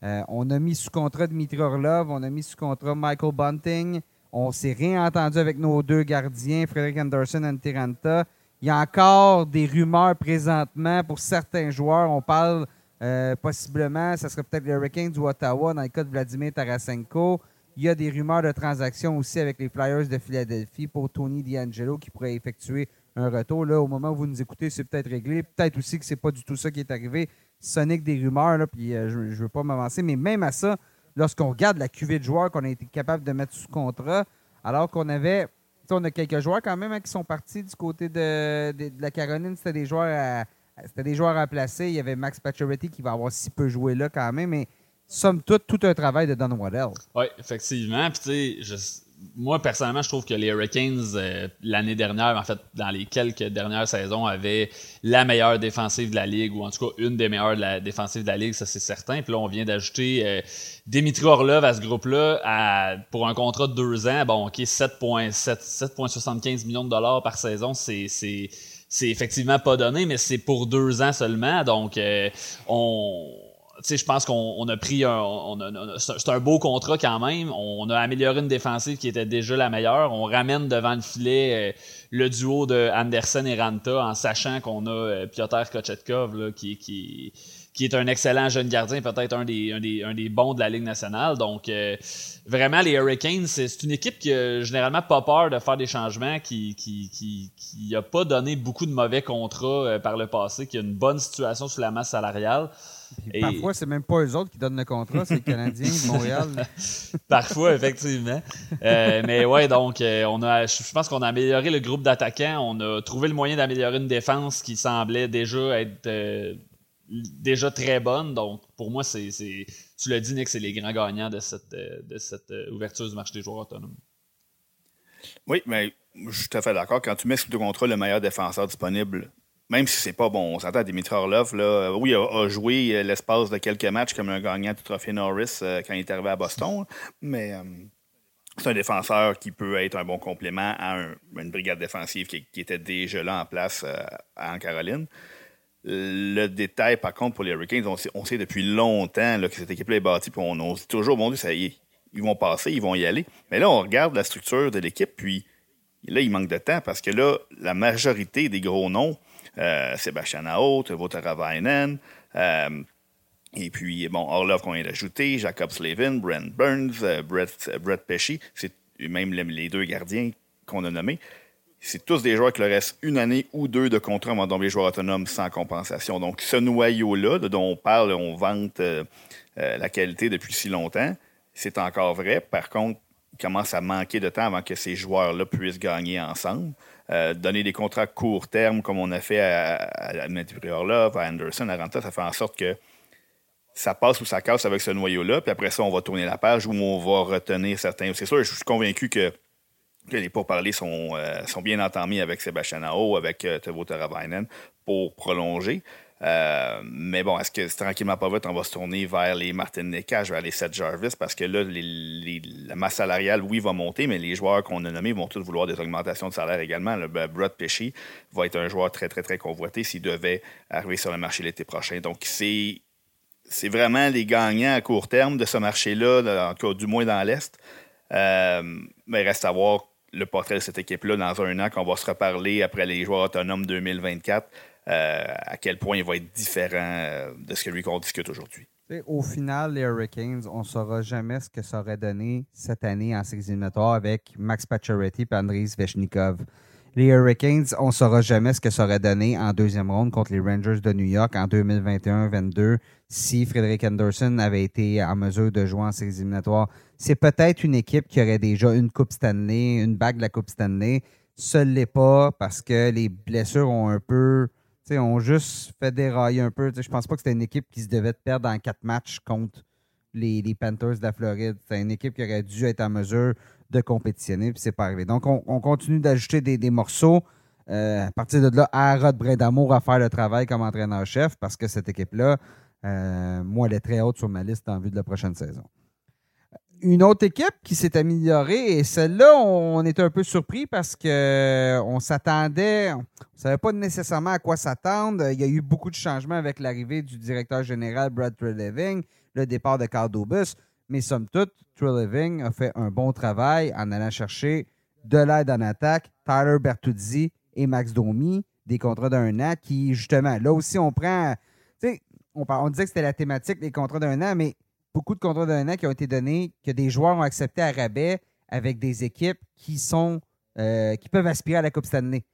Euh, on a mis sous contrat Dmitry Orlov, on a mis sous contrat Michael Bunting. On s'est réentendu avec nos deux gardiens, Frédéric Anderson et Tiranta. Il y a encore des rumeurs présentement pour certains joueurs. On parle euh, possiblement, ça serait peut-être les Hurricanes ou Ottawa dans le cas de Vladimir Tarasenko. Il y a des rumeurs de transactions aussi avec les Flyers de Philadelphie pour Tony D'Angelo qui pourrait effectuer un retour. Là, au moment où vous nous écoutez, c'est peut-être réglé. Peut-être aussi que c'est pas du tout ça qui est arrivé. Sonic des rumeurs, là, puis euh, je ne veux pas m'avancer. Mais même à ça, lorsqu'on regarde la cuvée de joueurs qu'on a été capable de mettre sous contrat, alors qu'on avait. On a quelques joueurs quand même hein, qui sont partis du côté de, la Caroline. C'était des joueurs à, c'était des joueurs placer. Il y avait Max Pacioretty qui va avoir si peu joué là quand même, mais somme toute, tout un travail de Don Waddell. Oui, effectivement. Puis, tu sais, moi, personnellement, je trouve que les Hurricanes, euh, l'année dernière, en fait, dans les quelques dernières saisons, avaient la meilleure défensive de la Ligue, ou en tout cas une des meilleures de la défensive de la Ligue, ça c'est certain. Puis là, on vient d'ajouter euh, Dimitri Orlov à ce groupe-là pour un contrat de deux ans. Bon, OK, 7,75 millions de dollars par saison, c'est c'est effectivement pas donné, mais c'est pour deux ans seulement. Donc, euh, on je pense qu'on a pris un. c'est un beau contrat quand même. On a amélioré une défensive qui était déjà la meilleure. On ramène devant le filet euh, le duo de Anderson et Ranta en sachant qu'on a euh, Piotr Kochetkov qui, qui, qui est un excellent jeune gardien, peut-être un des, un, des, un des bons de la Ligue nationale. Donc, euh, vraiment, les Hurricanes, c'est une équipe qui a généralement pas peur de faire des changements, qui qui, qui, qui a pas donné beaucoup de mauvais contrats par le passé, qui a une bonne situation sur la masse salariale. Parfois, c'est même pas eux autres qui donnent le contrat, c'est les Canadiens de Montréal. parfois, effectivement. Euh, mais ouais, donc, euh, on a, je pense qu'on a amélioré le groupe d'attaquants. On a trouvé le moyen d'améliorer une défense qui semblait déjà être euh, déjà très bonne. Donc, pour moi, c'est, tu l'as dit, Nick, c'est les grands gagnants de cette, de cette ouverture du marché des joueurs autonomes. Oui, mais je suis tout à fait d'accord. Quand tu mets sous ton contrat le meilleur défenseur disponible, même si c'est pas bon, on s'entend à Dimitri Orlov, là, euh, oui, a, a joué euh, l'espace de quelques matchs comme un gagnant du trophée Norris euh, quand il est arrivé à Boston, mais c'est un défenseur qui peut être un bon complément à une brigade défensive qui, était déjà là en place en Caroline. Le détail, par contre, pour les Hurricanes, on sait, depuis longtemps que cette équipe-là est bâtie, puis on, on se dit toujours, bon Dieu, ça y est, ils vont passer, ils vont y aller. Mais là, on regarde la structure de l'équipe, puis là, il manque de temps parce que là, la majorité des gros noms euh, Sébastien Aho, Votaravainen, euh, et puis, bon, Orlov qu'on vient d'ajouter, Jacob Slavin, Brent Burns, euh, Brett, Brett Pesci, c'est même les deux gardiens qu'on a nommés. C'est tous des joueurs qui leur restent une année ou deux de contrat avant de les joueurs autonomes sans compensation. Donc, ce noyau-là, dont on parle, on vante la qualité depuis si longtemps, c'est encore vrai. Par contre, il commence à manquer de temps avant que ces joueurs-là puissent gagner ensemble. Euh, donner des contrats court terme comme on a fait à, à, à à Anderson, à Ranta, ça fait en sorte que ça passe ou ça casse avec ce noyau-là, puis après ça, on va tourner la page où on va retenir certains. C'est sûr, je suis convaincu que, les pourparlers sont, euh, sont bien entamés avec Sébastien Nao, avec euh, Tevo pour prolonger. Euh, mais bon, est-ce que tranquillement pas vite, on va se tourner vers les Martin Necage, vers les Seth Jarvis, parce que là, la masse salariale, oui, va monter, mais les joueurs qu'on a nommés vont tous vouloir des augmentations de salaire également. Le Brad Pesci va être un joueur très, très, très convoité s'il devait arriver sur le marché l'été prochain. Donc, c'est. C'est vraiment les gagnants à court terme de ce marché-là, en tout cas, du moins dans l'Est. Euh, mais reste à voir le portrait de cette équipe-là dans un an, qu'on va se reparler après les joueurs autonomes 2024. Euh, à quel point il va être différent euh, de ce que lui qu'on discute aujourd'hui. Au final, les Hurricanes, on ne saura jamais ce que ça aurait donné cette année en séries éliminatoires avec Max Pacioretty et Andriy Svechnikov. Les Hurricanes, on ne saura jamais ce que ça aurait donné en deuxième ronde contre les Rangers de New York en 2021-22 si Frédéric Anderson avait été en mesure de jouer en séries éliminatoires. C'est peut-être une équipe qui aurait déjà une Coupe Stanley, une bague de la Coupe Stanley. Ce n'est pas parce que les blessures ont un peu on juste fait dérailler un peu. Je pense pas que c'était une équipe qui se devait perdre en quatre matchs contre les, Panthers de la Floride. C'est une équipe qui aurait dû être en mesure de compétitionner, puis c'est pas arrivé. Donc, on, continue d'ajouter des, morceaux. Euh, à partir de là, Rod Brindamour à faire le travail comme entraîneur-chef parce que cette équipe-là, euh, moi, elle est très haute sur ma liste en vue de la prochaine saison une autre équipe qui s'est améliorée et celle-là, on était un peu surpris parce que on s'attendait, on ne savait pas nécessairement à quoi s'attendre. Il y a eu beaucoup de changements avec l'arrivée du directeur général Brad Treleving, le départ de Carl Dobus, mais somme toute, Treleving a fait un bon travail en allant chercher de l'aide en attaque, Tyler Bertuzzi et Max Domi, des contrats d'un an qui, justement, là aussi, on prend, tu sais, on, on disait que c'était la thématique des contrats d'un an, mais beaucoup de contrats d'un an qui ont été donnés, que des joueurs ont accepté à rabais avec des équipes qui sont euh, qui peuvent aspirer à la Coupe Stanley.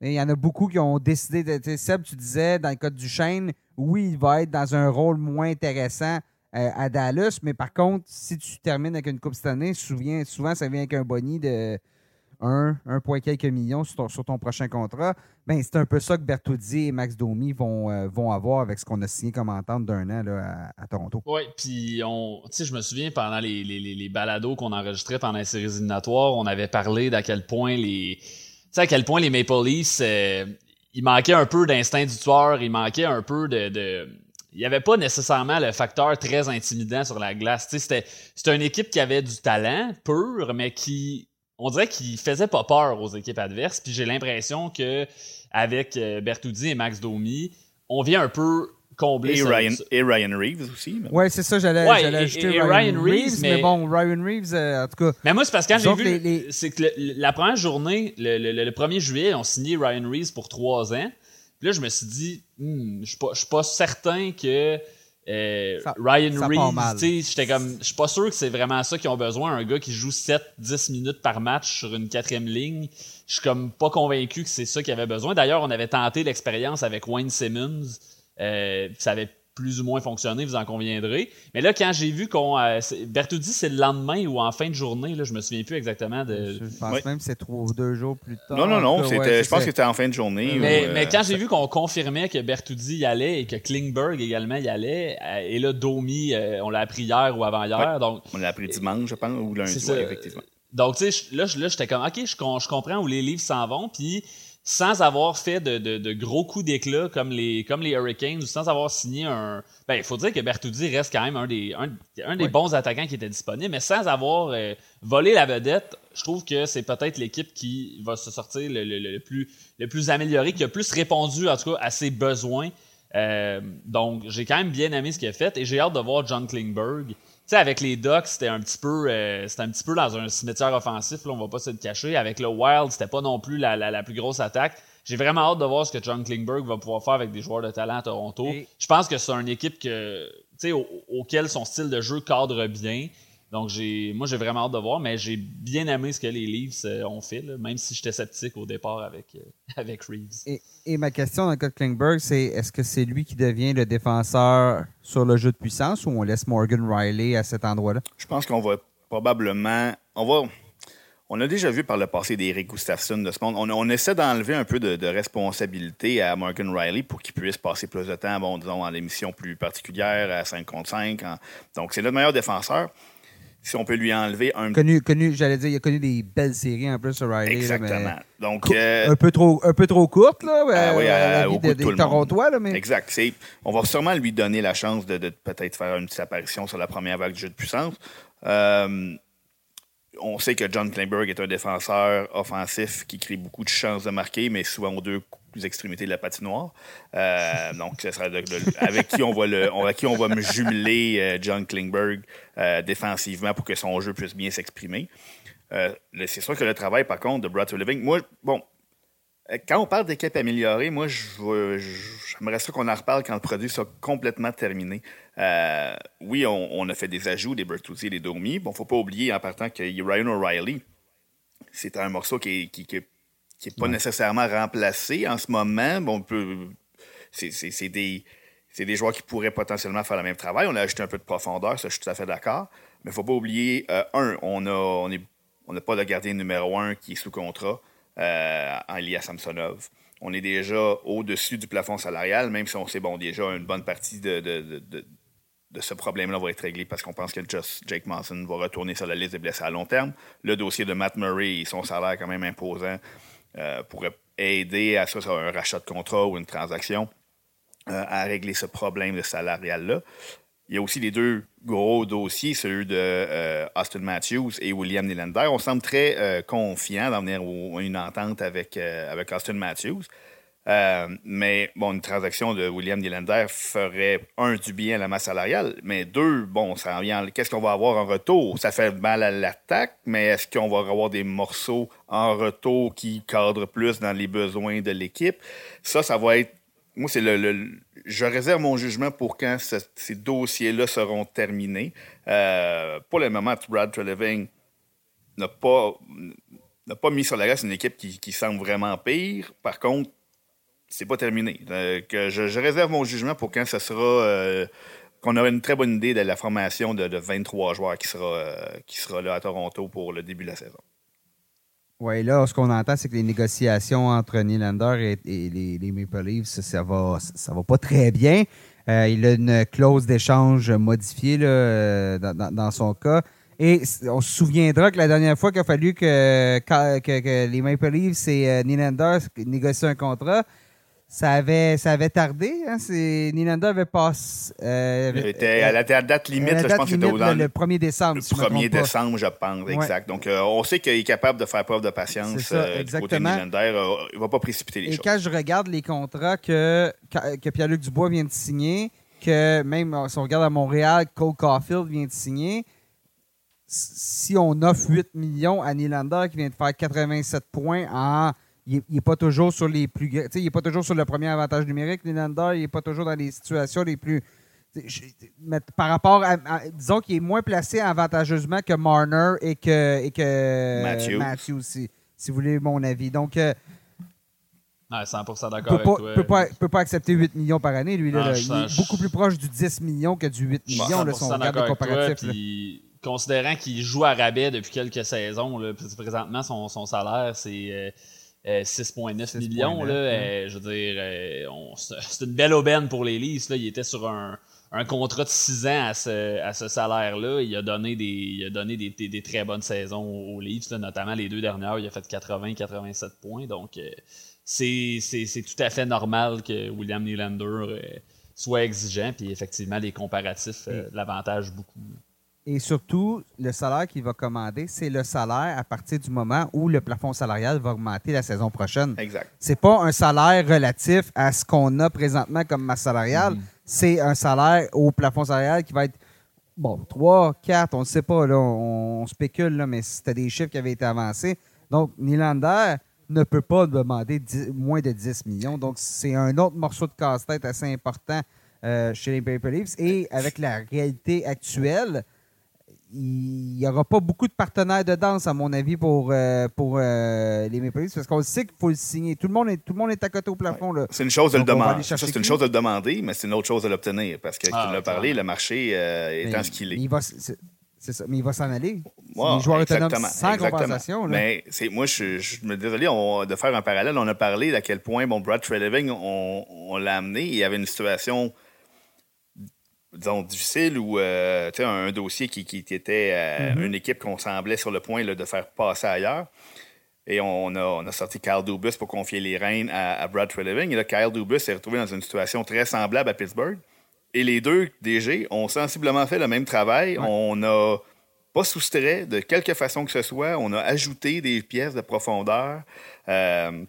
Il y en a beaucoup qui ont décidé de. Seb, tu disais, dans le cas du Chêne, oui, il va être dans un rôle moins intéressant euh, à Dallas, mais par contre, si tu termines avec une Coupe cette année, souviens, souvent ça vient avec un boni de 1, 1 point quelques millions sur ton, prochain contrat. Ben, c'est un peu ça que Bertuzzi et Max Domi vont, euh, vont avoir avec ce qu'on a signé comme entente d'un an là, à, Toronto. Oui, puis on, je me souviens pendant les, les, les balados qu'on enregistrait pendant les séries éliminatoires, on avait parlé d'à quel point les à quel point les Maple Leafs, euh, il manquait un peu d'instinct du tueur, il manquait un peu de, de... il n'y avait pas nécessairement le facteur très intimidant sur la glace. C'était, c'était une équipe qui avait du talent pur, mais qui, on dirait qu'il faisait pas peur aux équipes adverses. Puis j'ai l'impression que avec euh, Bertoudi et Max Domi, on vient un peu et, Ryan, et Ryan Reeves aussi. Ouais, c'est ça, j'allais ajouter Ryan, Reeves, mais... bon, Ryan Reeves, euh, en tout cas. Mais moi, c'est parce que quand j'ai vu, c'est que la première journée, le, le, 1er juillet, on signé Ryan Reeves pour trois ans. Puis là, je me suis dit, hmm, je suis pas, certain que euh, Ryan Reeves, j'étais comme, je suis pas sûr que c'est vraiment ça qu'ils ont besoin, un gars qui joue 7-10 minutes par match sur une quatrième ligne. Je suis comme pas convaincu que c'est ça qu'il avait besoin. D'ailleurs, on avait tenté l'expérience avec Wayne Simmons euh, ça avait plus ou moins fonctionné, vous en conviendrez. Mais là, quand j'ai vu qu'on. Euh, Bertoudi, c'est le lendemain ou en fin de journée, là, je me souviens plus exactement de. Je pense même que c'est deux jours plus tard. Non, non, non, je pense que c'était en fin de journée. Mais, euh, mais quand j'ai vu qu'on confirmait que Bertoudi y allait et que Klingberg également y allait, et là, Domi, on l'a appris hier ou avant-hier. donc On l'a appris dimanche, je pense, ou lundi, effectivement. Donc, tu sais, là, là j'étais comme, OK, je, je comprends où les livres s'en vont, puis sans avoir fait de, gros coups d'éclat comme les, comme les Hurricanes ou sans avoir signé un. Ben, il faut dire que Bertoudi reste quand même un des, un, des bons attaquants qui était disponible, mais sans avoir euh, volé la vedette, je trouve que c'est peut-être l'équipe qui va se sortir le, plus, le plus amélioré, qui a plus répondu en tout cas à ses besoins. Euh, donc, j'ai quand même bien aimé ce qu'il a fait et j'ai hâte de voir John Klingberg sais, avec les Ducks, c'était un petit peu euh, c'était un petit peu dans un cimetière offensif, là, on va pas se le cacher. Avec le Wild, c'était pas non plus la, la, plus grosse attaque. J'ai vraiment hâte de voir ce que John Klingberg va pouvoir faire avec des joueurs de talent à Toronto. Je pense que c'est une équipe que, au, auquel son style de jeu cadre bien. Donc, j'ai, moi, j'ai vraiment hâte de voir, mais j'ai bien aimé ce que les Leafs euh, ont fait, même si j'étais sceptique au départ avec, euh, avec Reeves. Et, ma question dans le cas de Klingberg, c'est est-ce que c'est lui qui devient le défenseur sur le jeu de puissance ou on laisse Morgan Riley à cet endroit-là? Je pense qu'on va probablement. On va. On a déjà vu par le passé d'Eric Gustafsson de ce monde. On, essaie d'enlever un peu de, responsabilité à Morgan Riley pour qu'il puisse passer plus de temps, bon, disons, en émission plus particulière, à 5 contre 5. Donc, c'est notre meilleur défenseur si on peut lui enlever un. Connu, connu j'allais dire, il a connu des belles séries en plus sur Riley. Exactement. Donc, euh, un, peu trop, un peu trop courte, là. Ah oui, à, au bout de, des Torontois, là, mais... Exact. On va sûrement lui donner la chance de, peut-être faire une petite apparition sur la première vague du jeu de puissance. Euh, on sait que John Kleinberg est un défenseur offensif qui crée beaucoup de chances de marquer, mais souvent aux deux extrémités de la patinoire. Euh, donc, ce sera avec qui on va me jumeler euh, John Klingberg euh, défensivement pour que son jeu puisse bien s'exprimer. c'est sûr que le travail, par contre, de Brad Living, moi, bon, quand on parle d'équipe améliorée, moi, j'aimerais ça qu'on en reparle quand le produit sera complètement terminé. oui, on, a fait des ajouts, des Bertuzzi et des Domi. Bon, faut pas oublier en partant que Ryan O'Reilly, c'est un morceau qui qui, qui qui n'est pas nécessairement remplacé en ce moment. Bon, c'est des, des joueurs qui pourraient potentiellement faire le même travail. On a ajouté un peu de profondeur, ça, je suis tout à fait d'accord. Mais il ne faut pas oublier, euh, un, on n'a on on pas de gardien numéro un qui est sous contrat euh, en Elia Samsonov. On est déjà au-dessus du plafond salarial, même si on sait, bon, déjà, une bonne partie de, de, de, ce problème-là va être réglé parce qu'on pense que Just Jake Monson va retourner sur la liste des blessés à long terme. Le dossier de Matt Murray, son salaire quand même imposant, euh, pourrait aider à ça, un rachat de contrat ou une transaction, euh, à régler ce problème de salarial-là. Il y a aussi les deux gros dossiers, celui de euh, Austin Matthews et William Nylander. On semble très confiant d'en venir à une entente avec, avec Austin Matthews. Euh, mais bon, une transaction de William Nylander ferait un du bien à la masse salariale, mais deux, bon, ça. Qu'est-ce qu'on va avoir en retour? Ça fait mal à l'attaque, mais est-ce qu'on va avoir des morceaux en retour qui cadrent plus dans les besoins de l'équipe? Ça, ça va être. Moi, c'est le, Je réserve mon jugement pour quand ces dossiers-là seront terminés. Euh, pour le moment, Brad Treleving n'a pas pas mis sur la glace une équipe qui, semble vraiment pire. Par contre, c'est pas terminé. Euh, je, réserve mon jugement pour quand ce sera. Euh, qu'on aura une très bonne idée de la formation de, 23 joueurs qui sera, euh, qui sera là à Toronto pour le début de la saison. Oui, là, ce qu'on entend, c'est que les négociations entre Nylander et, les, Maple Leafs, ça va, ça va pas très bien. il a une clause d'échange modifiée là, dans, son cas. Et on se souviendra que la dernière fois qu'il a fallu que, que, les Maple Leafs et Nylander négocient un contrat, ça avait, ça avait tardé. Hein? Nylander avait passé. Euh, était à la date limite, je pense que c'était le, le 1er décembre. Le 1er décembre, je pense, exact. Donc, euh, on sait qu'il est capable de faire preuve de patience ça, euh, du côté de il ne va pas précipiter les et choses. Et quand je regarde les contrats que, que Pierre-Luc Dubois vient de signer, que même si on regarde à Montréal, Cole Caulfield vient de signer, si on offre 8 millions à Nylander qui vient de faire 87 points en. Il n'est pas toujours sur les plus. Il n'est pas toujours sur le premier avantage numérique, Nylander. Il n'est pas toujours dans les situations les plus. par rapport à. disons qu'il est moins placé avantageusement que Marner et que, et que Matthews, si, si, vous voulez mon avis. Donc. Euh, 100% d'accord avec toi. Peut pas, peut pas accepter 8 millions par année, lui. Là, il est beaucoup plus proche du 10 millions que du 8 millions, là, son regard de comparatif considérant qu'il joue à rabais depuis quelques saisons, là, présentement, son, son salaire, c'est 6,9 euh, euh, millions. Là, euh, je veux dire, c'est une belle aubaine pour les Leafs. Là. Il était sur un, un contrat de 6 ans à ce, à ce salaire-là. Il a donné des, il a donné des, des, très bonnes saisons aux Leafs, notamment les deux dernières. Il a fait 80-87 points. Donc, c'est tout à fait normal que William Nylander soit exigeant. Puis effectivement, les comparatifs l'avantage beaucoup. Et surtout, le salaire qu'il va commander, c'est le salaire à partir du moment où le plafond salarial va augmenter la saison prochaine. Exact. C'est pas un salaire relatif à ce qu'on a présentement comme masse salariale. Mm-hmm. C'est un salaire au plafond salarial qui va être, bon, 3, 4, on ne sait pas, là, on, spécule, là, mais c'était des chiffres qui avaient été avancés. Donc, Nylander ne peut pas demander moins de 10 millions. Donc, c'est un autre morceau de casse-tête assez important euh, chez les Paper Leafs. Et avec la réalité actuelle, il n'y aura pas beaucoup de partenaires de danse, à mon avis, pour, euh, pour euh, les Maple Leafs, parce qu'on sait qu'il faut le signer. Tout le monde est, tout le monde est à côté au plafond. C'est une chose de le demander. C'est une chose de le demander, mais c'est une autre chose de l'obtenir. Parce que, ah, tu l'as parlé, le marché euh, étant ce qu'il est. Il va, c'est ça, mais il va s'en aller. les joueurs autonomes sans compensation. Mais moi, je, je, me désolé de faire un parallèle. On a parlé d'à quel point bon, Brad Treleving, on, on l'a amené. Il y avait une situation disons, difficile ou euh, un dossier qui, qui était euh, mm-hmm. une équipe qu'on semblait sur le point de faire passer ailleurs. Et on a, on a, sorti Kyle Dubus pour confier les rênes à, Brad Treleving. Et là, Kyle Dubus s'est retrouvé dans une situation très semblable à Pittsburgh. Et les deux DG ont sensiblement fait le même travail. On n'a pas soustrait de quelque façon que ce soit. On a ajouté des pièces de profondeur. Euh,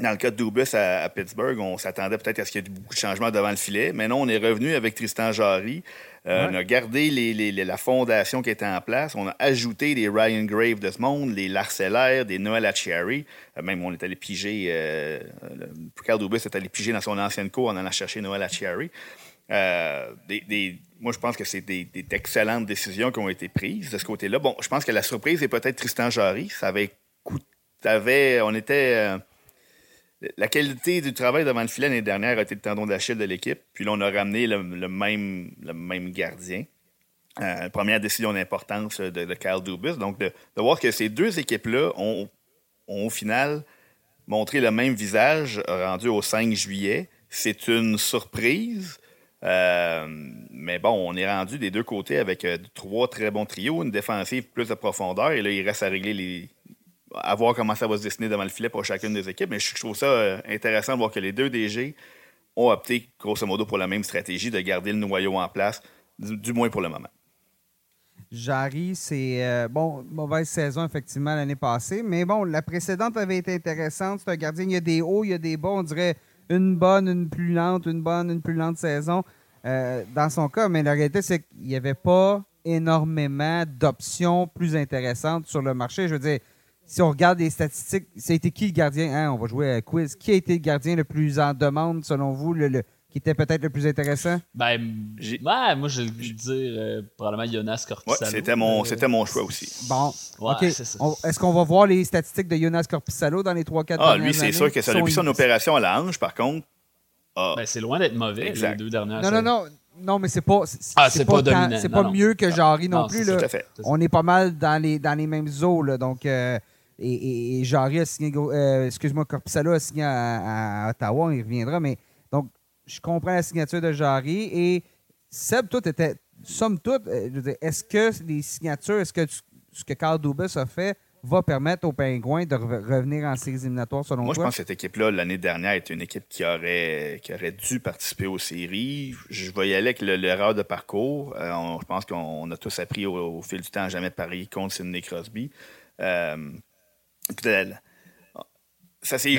dans le cas de Dubus à, Pittsburgh, on s'attendait peut-être à ce qu'il y ait beaucoup de changements devant le filet. Mais non, on est revenu avec Tristan Jarry. Euh, on a gardé les, la fondation qui était en place. On a ajouté des Ryan Grave de ce monde, les Larcellaire, des Noël Achiari. Euh, même on est allé piger, euh, Carl Dubus est allé piger dans son ancienne cour en allant chercher Noël Achiari. Euh, des, moi, je pense que c'est des, excellentes décisions qui ont été prises de ce côté-là. Bon, je pense que la surprise est peut-être Tristan Jarry. Ça avait coûté, on était la qualité du travail devant le filet l'année dernière a été le tendon d'Achille de l'équipe. Puis là, on a ramené le, même, gardien. Euh, première décision d'importance de, de, Kyle Dubus. Donc, de, voir que ces deux équipes-là ont, au final montré le même visage rendu au 5 juillet, c'est une surprise. Euh, mais bon, on est rendu des deux côtés avec euh, trois très bons trios, une défensive plus de profondeur, et là, il reste à régler les, à voir comment ça va se dessiner devant le filet pour chacune des équipes. Mais je trouve ça euh, intéressant de voir que les deux DG ont opté, grosso modo, pour la même stratégie de garder le noyau en place, du, moins pour le moment. Jarry, c'est euh, bon, mauvaise saison effectivement l'année passée, mais bon, la précédente avait été intéressante. C'est un gardien, il y a des hauts, il y a des bas, on dirait une bonne, une plus lente, une bonne, une plus lente saison euh, dans son cas, mais la réalité, c'est qu'il n'y avait pas énormément d'options plus intéressantes sur le marché. Je veux dire, si on regarde les statistiques, ça a été qui le gardien? Hein, on va jouer à quiz. Qui a été le gardien le plus en demande, selon vous, le, qui était peut-être le plus intéressant? Ben, ouais, moi, je vais dire euh, probablement Jonas Corpissalo. Ouais, c'était mon, c'était mon choix aussi. Bon, OK. Est-ce qu'on va voir les statistiques de Jonas Corpissalo dans les 3-4 Ah, lui, c'est sûr que ça. Depuis son opération à la hanche, par contre. Ah. Ben, c'est loin d'être mauvais, les deux dernières Non, non, non. Non, mais c'est pas. Ah, c'est pas, dominant. C'est pas mieux que Jarry non, plus. Là. Tout à fait. On est pas mal dans les, dans les mêmes eaux. Là, donc, euh, et, et, Jarry a signé. Euh, excuse-moi, Corpissalo a signé à, à, Ottawa. Il reviendra. Mais donc, je comprends la signature de Jarry. Et Seb, toi, était. Somme toute, euh, est-ce que les signatures, est-ce que ce que Carl Dubas a fait va permettre aux Pingouins de revenir en séries éliminatoires selon Moi, toi? je pense que cette équipe-là, l'année dernière, est une équipe qui aurait, qui aurait dû participer aux séries. Je vais y aller avec l'erreur de parcours. Euh, je pense qu'on a tous appris au, fil du temps à jamais parier contre Sidney Crosby. Euh,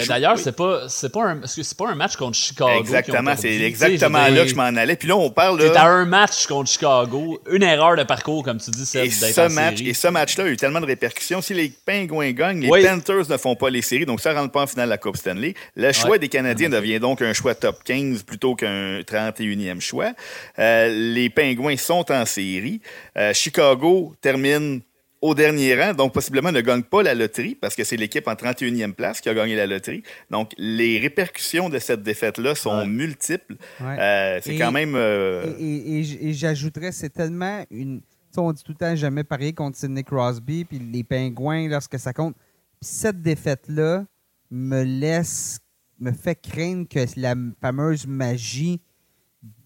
D'ailleurs, c'est pas c'est pas pas un match contre Chicago. Exactement, c'est exactement là que je m'en allais. Puis là, on parle de. à un match contre Chicago, une erreur de parcours, comme tu dis, c'est et ce match Et ce match-là a eu tellement de répercussions. Si les Pingouins gagnent, les Panthers ne font pas les séries, donc ça rentre pas en finale de la Coupe Stanley. Le choix des Canadiens devient donc un choix top 15 plutôt qu'un 31e choix. Euh, les Pingouins sont en série. Euh, Chicago termine au dernier rang, donc possiblement ne gagne pas la loterie parce que c'est l'équipe en 31e place qui a gagné la loterie. Donc les répercussions de cette défaite-là sont multiples. Euh, c'est quand même. Euh, et, j'ajouterais, c'est tellement une. on dit tout le temps jamais parier contre Sidney Crosby puis les Pingouins lorsque ça compte. Puis cette défaite-là me laisse, me fait craindre que la fameuse magie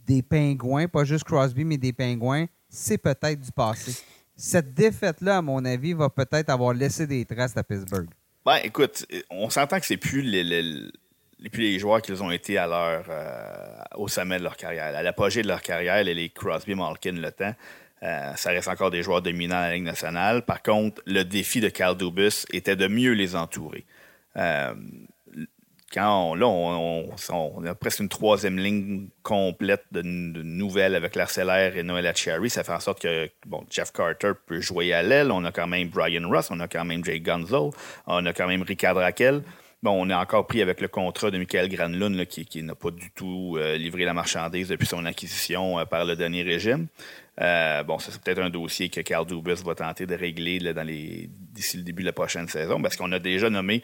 des Pingouins, pas juste Crosby, mais des Pingouins, c'est peut-être du passé cette défaite-là, à mon avis, va peut-être avoir laissé des traces à Pittsburgh. Ben, écoute, on s'entend que c'est plus les, plus les joueurs qu'ils ont été à leur, euh, au sommet de leur carrière. À l'apogée de leur carrière, les Crosby, Malkin, le temps, euh, ça reste encore des joueurs dominants à la Ligue nationale. Par contre, le défi de Carl Dubus était de mieux les entourer. Euh, quand on, là, on, a presque une troisième ligne complète de, nouvelles avec l'Arcellaire et Noël Cherry. Ça fait en sorte que bon, Jeff Carter peut jouer à l'aile. On a quand même Brian Ross, on a quand même Jay Gunzel, on a quand même Ricard Raquel. Bon, on est encore pris avec le contrat de Michael Granlund qui, qui n'a pas du tout euh, livré la marchandise depuis son acquisition euh, par le dernier régime. Euh, bon, ça c'est peut-être un dossier que Carl Dubus va tenter de régler d'ici le début de la prochaine saison parce qu'on a déjà nommé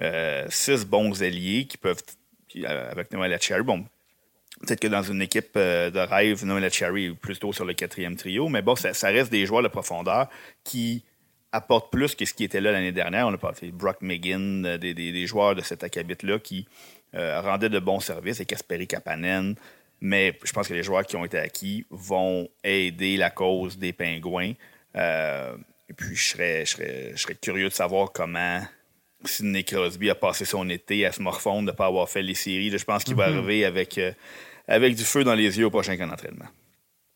euh, six bons alliés qui peuvent, euh, avec Noël Cherry, bon, peut-être que dans une équipe euh, de rêve, Noël Cherry est plutôt sur le quatrième trio, mais bon, ça, reste des joueurs de profondeur qui apportent plus que ce qui était là l'année dernière. On a parlé de Brock McGinn, des, joueurs de cet acabit-là qui rendaient de bons services, et Kasperi Kapanen, mais je pense que les joueurs qui ont été acquis vont aider la cause des Pingouins. et puis, je serais, je serais curieux de savoir comment Sidney Crosby a passé son été à se morfondre de ne pas avoir fait les séries. je pense qu'il va mhm. arriver avec, euh, avec du feu dans les yeux au prochain camp d'entraînement.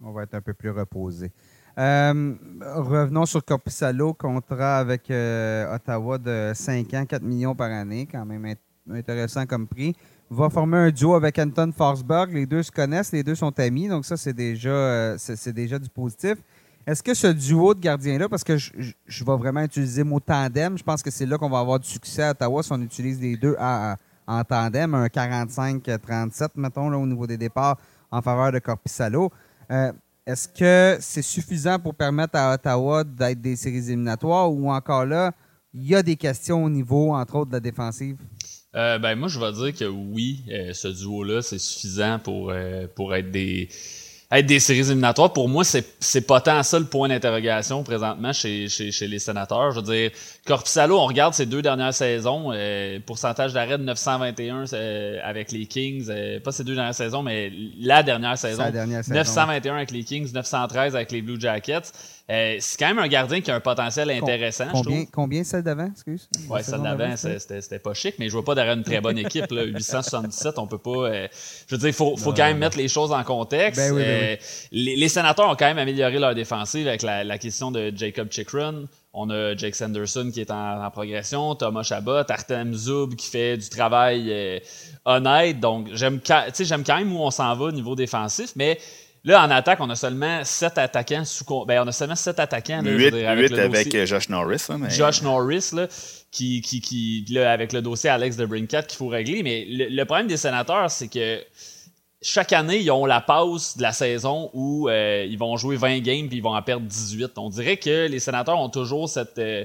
On va être un peu plus reposé. Euh, revenons sur Corpusalo, contrat avec euh, Ottawa de 5 ans, 4 millions par année, quand même intéressant comme prix. Va former un duo avec Anton Forsberg. Les deux se connaissent, les deux sont amis, donc ça, c'est déjà, c'est déjà du positif. Est-ce que ce duo de gardiens-là, parce que je, vais vraiment utiliser le mot tandem, je pense que c'est là qu'on va avoir du succès à Ottawa si on utilise les deux en tandem, un 45-37, mettons, là, au niveau des départs en faveur de Corpissalo. Euh, est-ce que c'est suffisant pour permettre à Ottawa d'être des séries éliminatoires ou encore là, il y a des questions au niveau, entre autres, de la défensive? Euh, ben, moi, je vais dire que oui, euh, ce duo-là, c'est suffisant pour, pour être des être des séries éliminatoires, pour moi, c'est, c'est pas tant ça le point d'interrogation présentement chez, chez, chez les sénateurs. Je veux dire, Corpusalo, on regarde ses deux dernières saisons, euh, pourcentage d'arrêt de 921 euh, avec les Kings, euh, pas ces deux dernières saisons, mais la dernière saison. 921 avec les Kings, 913 avec les Blue Jackets. Euh, c'est quand même un gardien qui a un potentiel intéressant, combien, je trouve. Combien celle d'avant, excuse? Ouais, celle d'avant, c'était pas chic, mais je vois pas derrière une très bonne équipe. Là. 877, on peut pas. Euh, je veux dire, il faut, faut quand même mettre les choses en contexte. Ben euh, les, les, sénateurs ont quand même amélioré leur défensive avec la, la question de Jacob Chikrin. On a Jake Sanderson qui est en, progression, Thomas Chabot, Artem Zub qui fait du travail honnête. Donc, j'aime quand même où on s'en va au niveau défensif, mais Là, en attaque, on a seulement 7 attaquants sous ben, on a seulement 7 attaquants. 8, avec, avec euh, Josh Norris. mais... Josh Norris, là, qui, qui, qui là, avec le dossier Alex de Brinkat qu'il faut régler. Mais le, problème des sénateurs, c'est que chaque année, ils ont la pause de la saison où euh, ils vont jouer 20 games puis ils vont en perdre 18. On dirait que les sénateurs ont toujours cette, euh,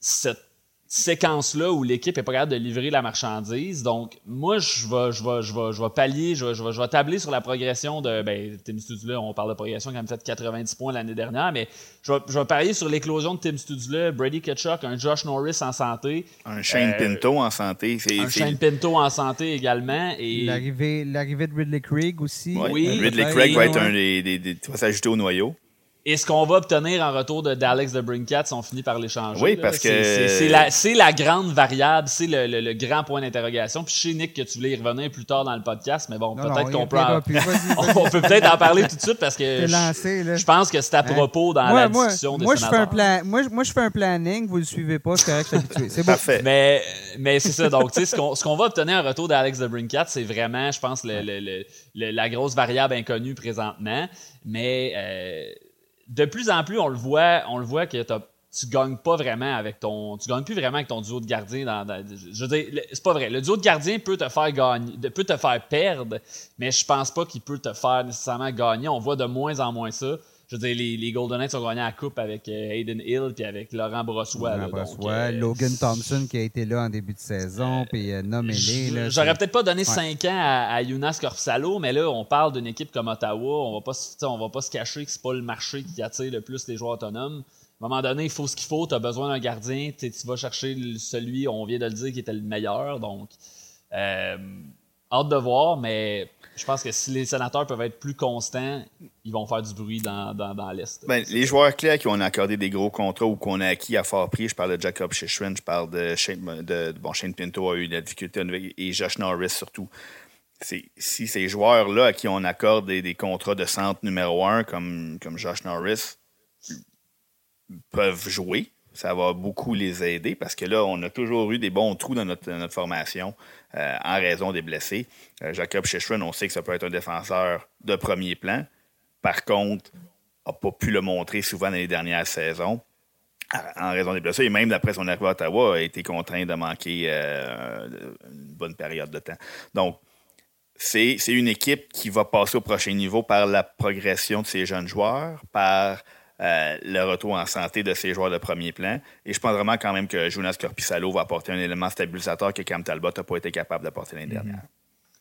cette séquence-là où l'équipe est pas capable de livrer la marchandise. Donc, moi, je vais, je vais, je vais, je vais pallier, je vais, je vais, je vais tabler sur la progression de. Ben, Tim Studula, on parle de progression qui a fait 90 points l'année dernière, mais je vais, je vais parier sur l'éclosion de Tim Studula, Brady Ketchuk, un Josh Norris en santé. Un Shane Euh, Pinto en santé. c'est- Un c'est- Shane Pinto en santé également. Et L'arrivée l'arrivée de Ridley Craig aussi. Ouais, Oui, Ridley peut-être, Craig va être un des, des, des- va s'ajouter au noyau. Et ce qu'on va obtenir en retour de d'Alex de Brinkat, si on finit par l'échanger. Oui, parce c'est- que- c'est la, c'est la grande variable, c'est le, le- le grand point d'interrogation. Puis je sais, Nick, que tu voulais y revenir plus tard dans le podcast, mais bon, peut-être qu'on peut, en- plus. On peut peut-être en parler tout de suite parce que je, pense que c'est à propos dans moi, la moi, discussion des moi, je fais un sénateurs. plan, moi, je- moi, je fais un planning, vous le suivez pas, c'est correct, je suis habitué. C'est bon. Parfait. Mais, mais c'est ça. Donc, tu sais, ce qu'on ce qu'on va obtenir en retour d'Alex de Brinkat, c'est vraiment, je pense, le- le- le- le- la grosse variable inconnue présentement. Mais euh, de plus en plus, on le voit, on le voit que tu gagnes pas vraiment avec ton. Tu gagnes plus vraiment avec ton duo de gardien. Dans, je veux dire, c'est pas vrai. Le duo de gardien peut te faire gagner, peut te faire perdre, mais je pense pas qu'il peut te faire nécessairement gagner. On voit de moins en moins ça. Je veux dire, les, les Golden Knights ont gagné la coupe avec euh, Hayden Hill puis avec Laurent Brossois. là. Laurent Donc, Brossois, euh, Logan Thompson qui a été là en début de saison, puis euh, là, J'aurais peut-être pas donné 5 ans à, à Jonas Corpsalo, mais là, on parle d'une équipe comme Ottawa. On va pas, on va pas se cacher que c'est pas le marché qui attire le plus les joueurs autonomes. À un moment donné, il faut ce qu'il faut. Tu as besoin d'un gardien. Tu vas chercher celui, on vient de le dire, qui était le meilleur. Donc, euh, hâte de voir, mais je pense que si les sénateurs peuvent être plus constants, ils vont faire du bruit dans, dans, dans l'Est. Ben, les joueurs clés à qui on a accordé des gros contrats ou qu'on a acquis à fort prix, je parle de Jacob Shishrin, je parle de Shane, de, bon, Shane Pinto a eu de la difficulté et Josh Norris surtout. Si ces joueurs-là à qui on accorde des, des contrats de centre numéro un comme, comme Josh Norris peuvent jouer, ça va beaucoup les aider parce que là, on a toujours eu des bons trous dans notre, formation euh, en raison des blessés. Euh, Jacob Shishrin, on sait que ça peut être un défenseur de premier plan. Par contre, n'a pas pu le montrer souvent dans les dernières saisons en raison des blessures. Et même d'après son arrivée à Ottawa, a été contraint de manquer euh, une bonne période de temps. Donc, c'est c'est une équipe qui va passer au prochain niveau par la progression de ses jeunes joueurs, par euh, le retour en santé de ses joueurs de premier plan. Et je pense vraiment quand même que Jonas Corpissalo va apporter un élément stabilisateur que Cam Talbot n'a pas été capable d'apporter l'année dernière.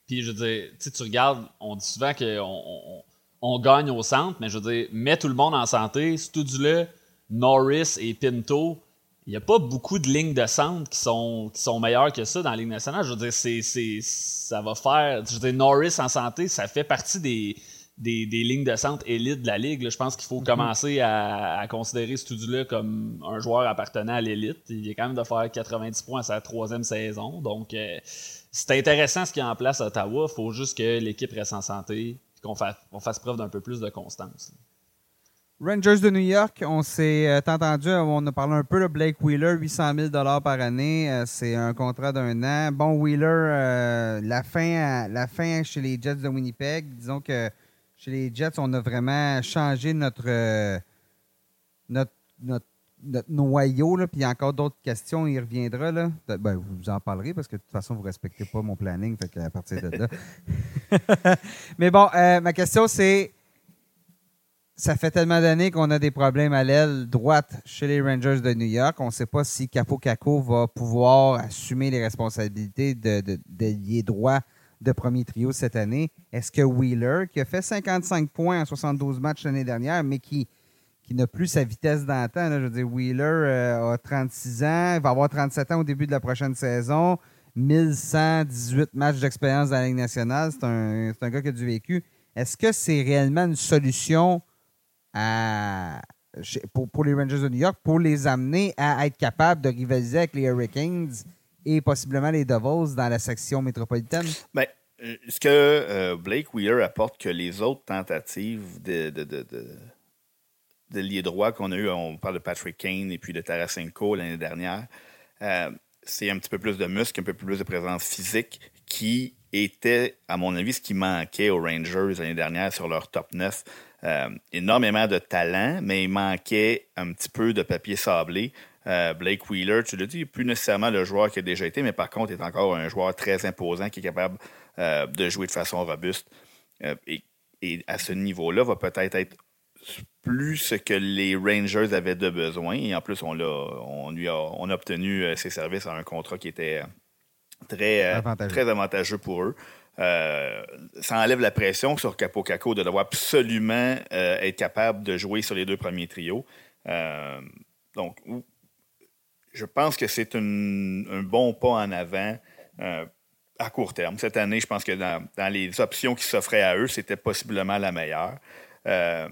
Puis je veux dire, tu regardes, on dit souvent qu'on on, on gagne au centre, mais je veux dire, mets tout le monde en santé, Studula, Norris et Pinto, il n'y a pas beaucoup de lignes de centre qui sont, qui sont meilleures que ça dans la Ligue nationale. Je veux dire, c'est, ça va faire. Je veux dire, Norris en santé, ça fait partie des, des, des lignes de centre élite de la Ligue. là. Je pense qu'il faut commencer à, à considérer Studula comme un joueur appartenant à l'élite. Il est quand même de faire 90 points à sa troisième saison. Donc, euh, c'est intéressant ce qu'il y a en place à Ottawa. Il faut juste que l'équipe reste en santé et qu'on fasse, preuve d'un peu plus de constance. Rangers de New York, on s'est euh, entendu, on a parlé un peu de Blake Wheeler, 800 000 par année. euh, c'est un contrat d'un an. Bon, Wheeler, la, fin à- la fin chez les Jets de Winnipeg, disons que chez les Jets, on a vraiment changé notre, euh, notre, notre, notre noyau. Là, puis il y a encore d'autres questions, il reviendra. Là. Ben, vous en parlerez parce que de toute façon, vous ne respectez pas mon planning. Fait qu'à partir de là. Mais bon, euh, ma question, c'est ça fait tellement d'années qu'on a des problèmes à l'aile droite chez les Rangers de New York. On ne sait pas si Capo Caco va pouvoir assumer les responsabilités de, de, de lier droit de premier trio cette année. Est-ce que Wheeler, qui a fait 55 points en 72 matchs l'année dernière, mais qui, qui n'a plus sa vitesse d'antan, je veux dire, Wheeler euh, a 36 ans, il va avoir 37 ans au début de la prochaine saison, 1118 matchs d'expérience dans la Ligue nationale, c'est un, un gars qui a du vécu. Est-ce que c'est réellement une solution pour, pour les Rangers de New York pour les amener à être capables de rivaliser avec les Hurricanes et possiblement les Devils dans la section métropolitaine? Ben, euh, ce que euh, Blake Wheeler apporte que les autres tentatives de, de, de, de, lier droit qu'on a eu, on parle de Patrick Kane et puis de Tarasenko l'année dernière, euh, c'est un petit peu plus de muscle, un peu plus de présence physique qui était, à mon avis, ce qui manquait aux Rangers l'année dernière sur leur top 9. Euh, énormément de talent, mais il manquait un petit peu de papier sablé. Euh, Blake Wheeler, tu l'as dit, plus nécessairement le joueur qui a déjà été, mais par contre, est encore un joueur très imposant qui est capable euh, de jouer de façon robuste. et, à ce niveau-là, va peut-être être plus ce que les Rangers avaient de besoin. Et en plus, on, on, lui a, on a obtenu ses services à un contrat qui était très avantageux, très avantageux pour eux. ça enlève la pression sur Capo Caco de devoir absolument être capable de jouer sur les deux premiers trios. donc, je pense que c'est un, bon pas en avant euh, à court terme. Cette année, je pense que dans, les options qui s'offraient à eux, c'était possiblement la meilleure. Euh,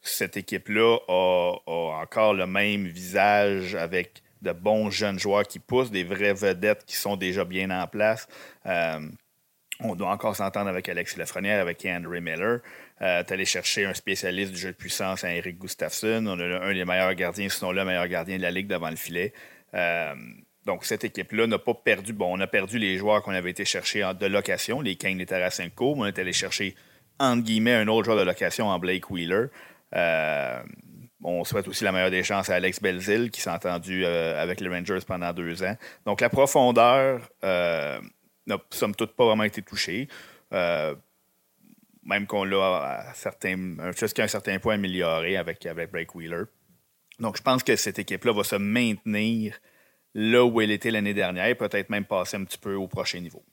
cette équipe-là a, encore le même visage avec de bons jeunes joueurs qui poussent, des vraies vedettes qui sont déjà bien en place. Euh, on doit encore s'entendre avec Alexis Lafrenière, avec Andrew Miller. Euh, allé chercher un spécialiste du jeu de puissance à Eric Gustafsson. On a un des meilleurs gardiens, sinon le meilleur gardien de la Ligue devant le filet. Euh, donc, cette équipe-là n'a pas perdu. Bon, on a perdu les joueurs qu'on avait été chercher de location, les Kane et Tarasenko, on est allé chercher, entre guillemets, un autre joueur de location en Blake Wheeler. Euh, on souhaite aussi la meilleure des chances à Alex Belzil, qui s'est entendu euh, avec les Rangers pendant deux ans. Donc, la profondeur n'a, somme toute, pas vraiment été touchée même qu'on l'a jusqu'à un certain point amélioré avec, avec Break Wheeler. Donc, je pense que cette équipe-là va se maintenir là où elle était l'année dernière, peut-être même passer un petit peu au prochain niveau.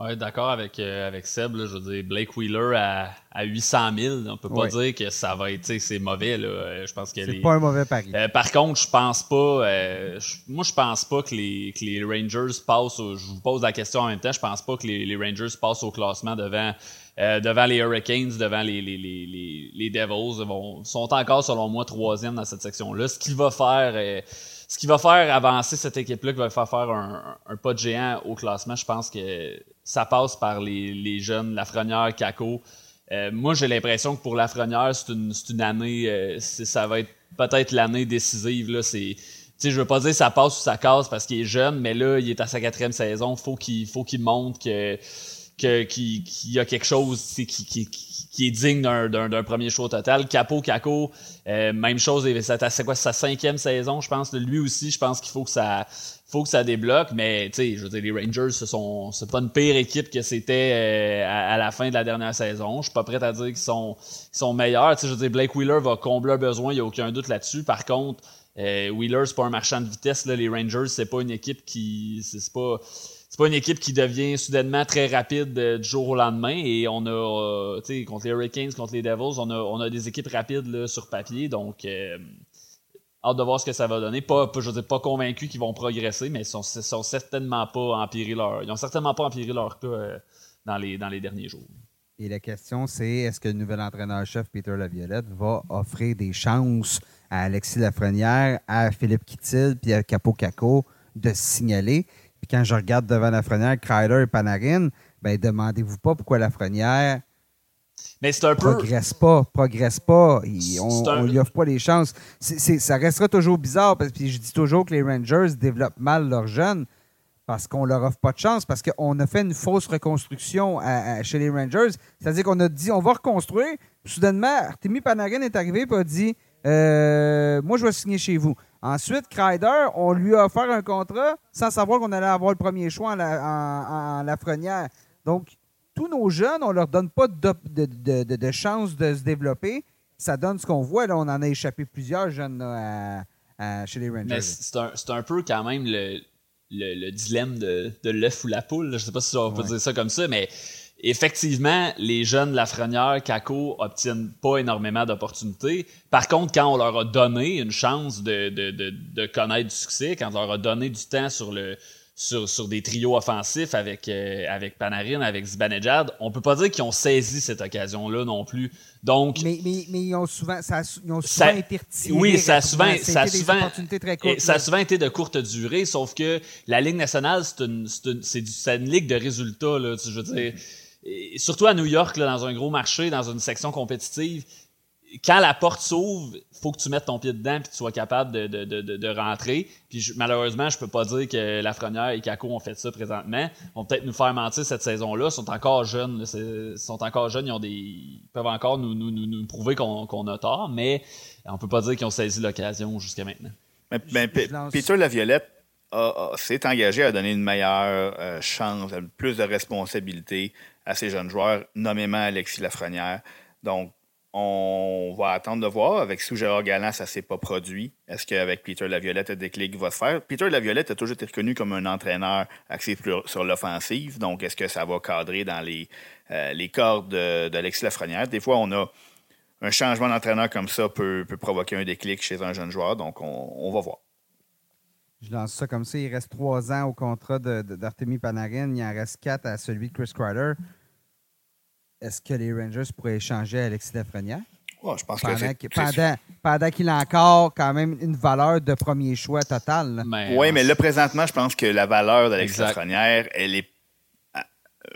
Oui, d'accord avec, euh, avec Seb. je veux dire, Blake Wheeler à, à 800 000, on peut pas dire que ça va être, c'est mauvais. Là. Euh, je pense que c'est pas un mauvais pari. Euh, par contre, je pense pas, moi je pense pas que les, que les Rangers passent. je vous pose la question en même temps. Je pense pas que les, les Rangers passent au classement devant euh, devant les Hurricanes, devant les, les, les, les Devils. Vont, sont encore, selon moi, troisième dans cette section-là. Ce qui va faire, euh, ce qui va faire avancer cette équipe-là, qui va faire faire un, un, pas de géant au classement, je pense que ça passe par les, les jeunes, Lafrenière, Kako. Euh, moi, j'ai l'impression que pour Lafrenière, c'est une, une année, ça va être peut-être l'année décisive. Là, c'est, je veux pas dire ça passe ou ça casse parce qu'il est jeune, mais là, il est à sa quatrième saison. Faut qu'il faut qu'il montre que qu'il y a quelque chose qui, qui, qui, est digne d'un premier show total. Capo, Caco, euh, même chose, c'est quoi sa cinquième saison, je pense. Lui aussi, je pense qu'il faut que ça faut que ça débloque, mais tu sais, je veux dire, les Rangers, ce sont c'est pas une pire équipe que c'était euh, à, la fin de la dernière saison. Je suis pas prêt à dire qu'ils sont, sont meilleurs. Tu je veux dire, Blake Wheeler va combler un besoin, il n'y a aucun doute là-dessus. Par contre, euh, Wheeler, c'est pas un marchand de vitesse. Les Rangers, c'est pas une équipe qui. C'est pas c'est pas une équipe qui devient soudainement très rapide euh, du jour au lendemain. Et on a, euh, tu sais, contre les Hurricanes, contre les Devils, on a, on a des équipes rapides sur papier. Donc, euh, hâte de voir ce que ça va donner. Je veux pas convaincu qu'ils vont progresser, mais ils sont, certainement pas empiré leur, cas dans, les, dans les derniers jours. Et la question, c'est est-ce que le nouvel entraîneur-chef, Peter Laviolette, va offrir des chances à Alexis Lafrenière, à Philippe Kittil puis à Capo Caco de signaler? Quand je regarde devant la Lafrenière, Kryler et Panarin, ben demandez-vous pas pourquoi la Lafrenière mais c'est un peu... progresse pas, progresse pas. on, lui offre pas les chances. ça restera toujours bizarre parce que je dis toujours que les Rangers développent mal leurs jeunes parce qu'on leur offre pas de chance, parce qu'on a fait une fausse reconstruction chez les Rangers. C'est-à-dire qu'on a dit on va reconstruire. soudainement, Artemi Panarin est arrivé et a dit euh, Moi, je vais signer chez vous. Ensuite, Kreider, on lui a offert un contrat sans savoir qu'on allait avoir le premier choix en, la, Lafrenière. Donc, tous nos jeunes, on leur donne pas de, de, chance de se développer. Ça donne ce qu'on voit. Là, on en a échappé plusieurs jeunes chez les Rangers. C'est un, peu quand même le, dilemme de, l'œuf ou la poule. Je ne sais pas si on peut dire ça comme ça, mais effectivement, les jeunes Lafrenière, Kako obtiennent pas énormément d'opportunités. Par contre, quand on leur a donné une chance de, de, de, de, connaître du succès, quand on leur a donné du temps sur le sur, sur des trios offensifs avec, euh, avec Panarin, avec Zibanejad, on peut pas dire qu'ils ont saisi cette occasion-là non plus. Donc, mais, mais, mais ils ont souvent, ça, ils ont souvent été retirés. Oui, ça a souvent, ça, souvent, ça a souvent été de courte durée, sauf que la Ligue nationale, c'est une, c'est une, une, ligue de résultats. Là, je veux dire, surtout à New York, là, dans un gros marché, dans une section compétitive, quand la porte s'ouvre, faut que tu mettes ton pied dedans et que tu sois capable de, de, de, de rentrer. Puis malheureusement, je peux pas dire que Lafrenière et Kako ont fait ça présentement. Ils vont peut-être nous faire mentir cette saison-là. Ils sont encore jeunes. Ils sont encore jeunes. Ils, ont des, peuvent encore nous, nous, nous, prouver qu'on a tort, mais on peut pas dire qu'ils ont saisi l'occasion jusqu'à maintenant. Mais, Peter Laviolette s'est engagé à donner une meilleure euh, chance, plus de responsabilité à ces jeunes joueurs, nommément Alexis Lafrenière. Donc, on va attendre de voir. Avec sous Gérard Galland, ça ne s'est pas produit. Est-ce qu'avec Peter Laviolette, le déclic va se faire? Peter Laviolette a toujours été reconnu comme un entraîneur axé sur l'offensive. Donc, est-ce que ça va cadrer dans les, euh, les cordes d'Alexis Lafrenière? Des fois, on a un changement d'entraîneur comme ça peut, provoquer un déclic chez un jeune joueur. Donc, on, va voir. Je lance ça comme ça. Il reste trois ans au contrat d'Artemi Panarin. Il en reste quatre à celui de Chris Kreider. Est-ce que les Rangers pourraient échanger Alexis Lafrenière? je pense que pendant, qu'il a encore quand même une valeur de premier choix total. Oui, mais là, présentement, je pense que la valeur d'Alexis Lafrenière, elle est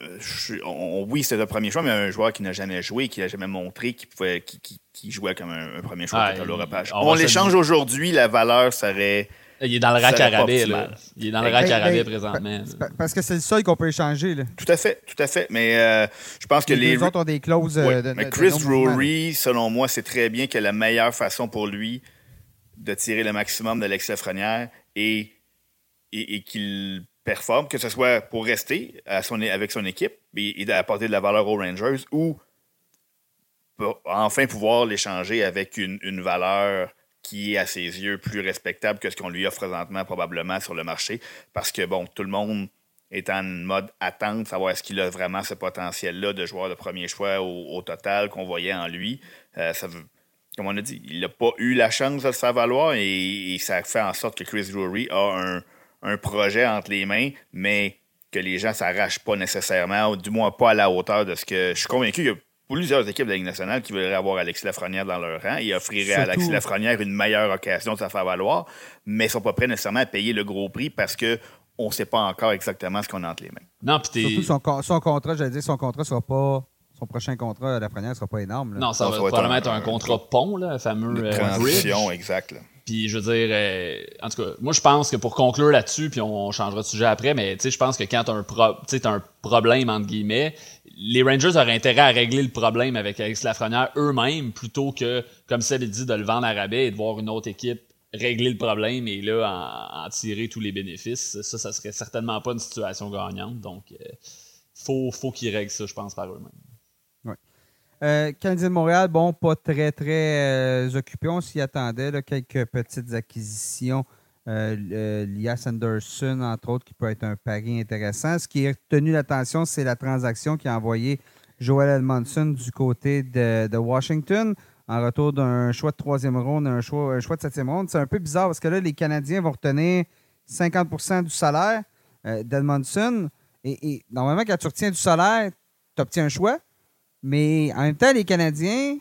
euh, oui, c'est le premier choix, mais un joueur qui n'a jamais joué, qui n'a jamais montré qu'il pouvait, qui, jouait comme un, premier choix ah, On, on l'échange aujourd'hui, la valeur serait. Il est dans le rack arabais, là. Il est dans le rack arabais présentement. Parce que c'est le seul qu'on peut échanger, là. Tout à fait, tout à fait. Mais euh, je pense que les. Les autres ont des clauses. Euh, mais Chris Rory, selon moi, c'est très bien que la meilleure façon pour lui de tirer le maximum de l'ex Lafrenière et, et, et qu'il performe, que ce soit pour rester à son, avec son équipe et, apporter de la valeur aux Rangers ou enfin pouvoir l'échanger avec une, valeur qui est à ses yeux plus respectable que ce qu'on lui offre présentement probablement sur le marché parce que bon, tout le monde est en mode attente, savoir est-ce qu'il a vraiment ce potentiel-là de joueur de premier choix au, total qu'on voyait en lui. Euh, comme on a dit, il n'a pas eu la chance de le faire valoir et, ça fait en sorte que Chris Drury a un, projet entre les mains, mais que les gens ne s'arrachent pas nécessairement, du moins pas à la hauteur de ce que. Je suis convaincu qu'il plusieurs équipes de la Ligue nationale qui voudraient avoir Alexis Lafrenière dans leur rang et offriraient à Alexis Lafrenière une meilleure occasion de se faire valoir, mais ne sont pas prêts nécessairement à payer le gros prix parce que on ne sait pas encore exactement ce qu'on a entre les mains. Non, Surtout son, son contrat, j'allais dire, son contrat sera pas son prochain contrat à la ne sera pas énorme. Non, ça, va, probablement être un, contrat pont, là, fameux. Euh, transition, exact. Puis je veux dire, euh, en tout cas, moi je pense que pour conclure là-dessus, puis on, changera de sujet après, mais tu sais, je pense que quand tu as, un problème, entre guillemets, les Rangers auraient intérêt à régler le problème avec Alex Lafrenière eux-mêmes plutôt que, comme ça dit, de le vendre à rabais et de voir une autre équipe régler le problème et là en, tirer tous les bénéfices. Ça, ça serait certainement pas une situation gagnante. Donc, il euh, faut, faut qu'ils règlent ça, je pense, par eux-mêmes. Euh, Canadien de Montréal, bon, pas très, très euh, occupé. On s'y attendait. quelques petites acquisitions. Euh, Lias Anderson, entre autres, qui peut être un pari intéressant. Ce qui a retenu l'attention, c'est la transaction qui a envoyé Joel Edmondson du côté de, Washington en retour d'un choix de troisième ronde, un choix, un choix de septième ronde. C'est un peu bizarre parce que là, les Canadiens vont retenir 50% du salaire d'Edmondson. Et, et, normalement, quand tu retiens du salaire, tu obtiens un choix. Mais en même temps, les Canadiens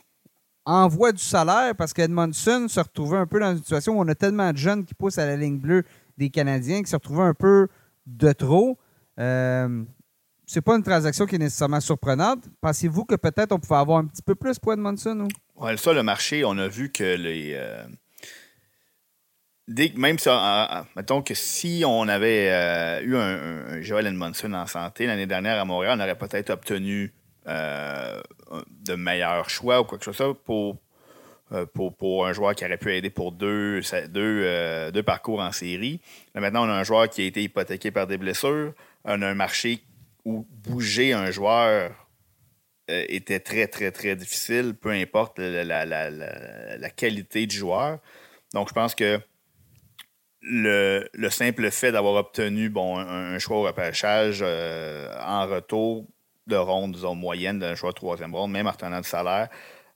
envoient du salaire parce qu'Edmondson se retrouvait un peu dans une situation où on a tellement de jeunes qui poussent à la ligne bleue des Canadiens qui se retrouvaient un peu de trop. Euh, c'est pas une transaction qui est nécessairement surprenante. Pensez-vous que peut-être on pouvait avoir un petit peu plus pour Edmondson? Ou? ça, le marché, on a vu que les. Euh, même si, mettons que si on avait euh, eu un, un, Joel Edmondson en santé l'année dernière à Montréal, on aurait peut-être obtenu euh, de meilleurs choix ou quoi que ce soit pour, euh, pour, pour, un joueur qui aurait pu aider pour deux, deux, euh, deux parcours en série. maintenant, on a un joueur qui a été hypothéqué par des blessures. On a un marché où bouger un joueur était très, très, très difficile, peu importe la, la, la, qualité du joueur. Donc, je pense que le, le simple fait d'avoir obtenu bon, un, choix au repêchage en retour de ronde, disons, moyenne d'un choix de troisième ronde, même en retenant du salaire.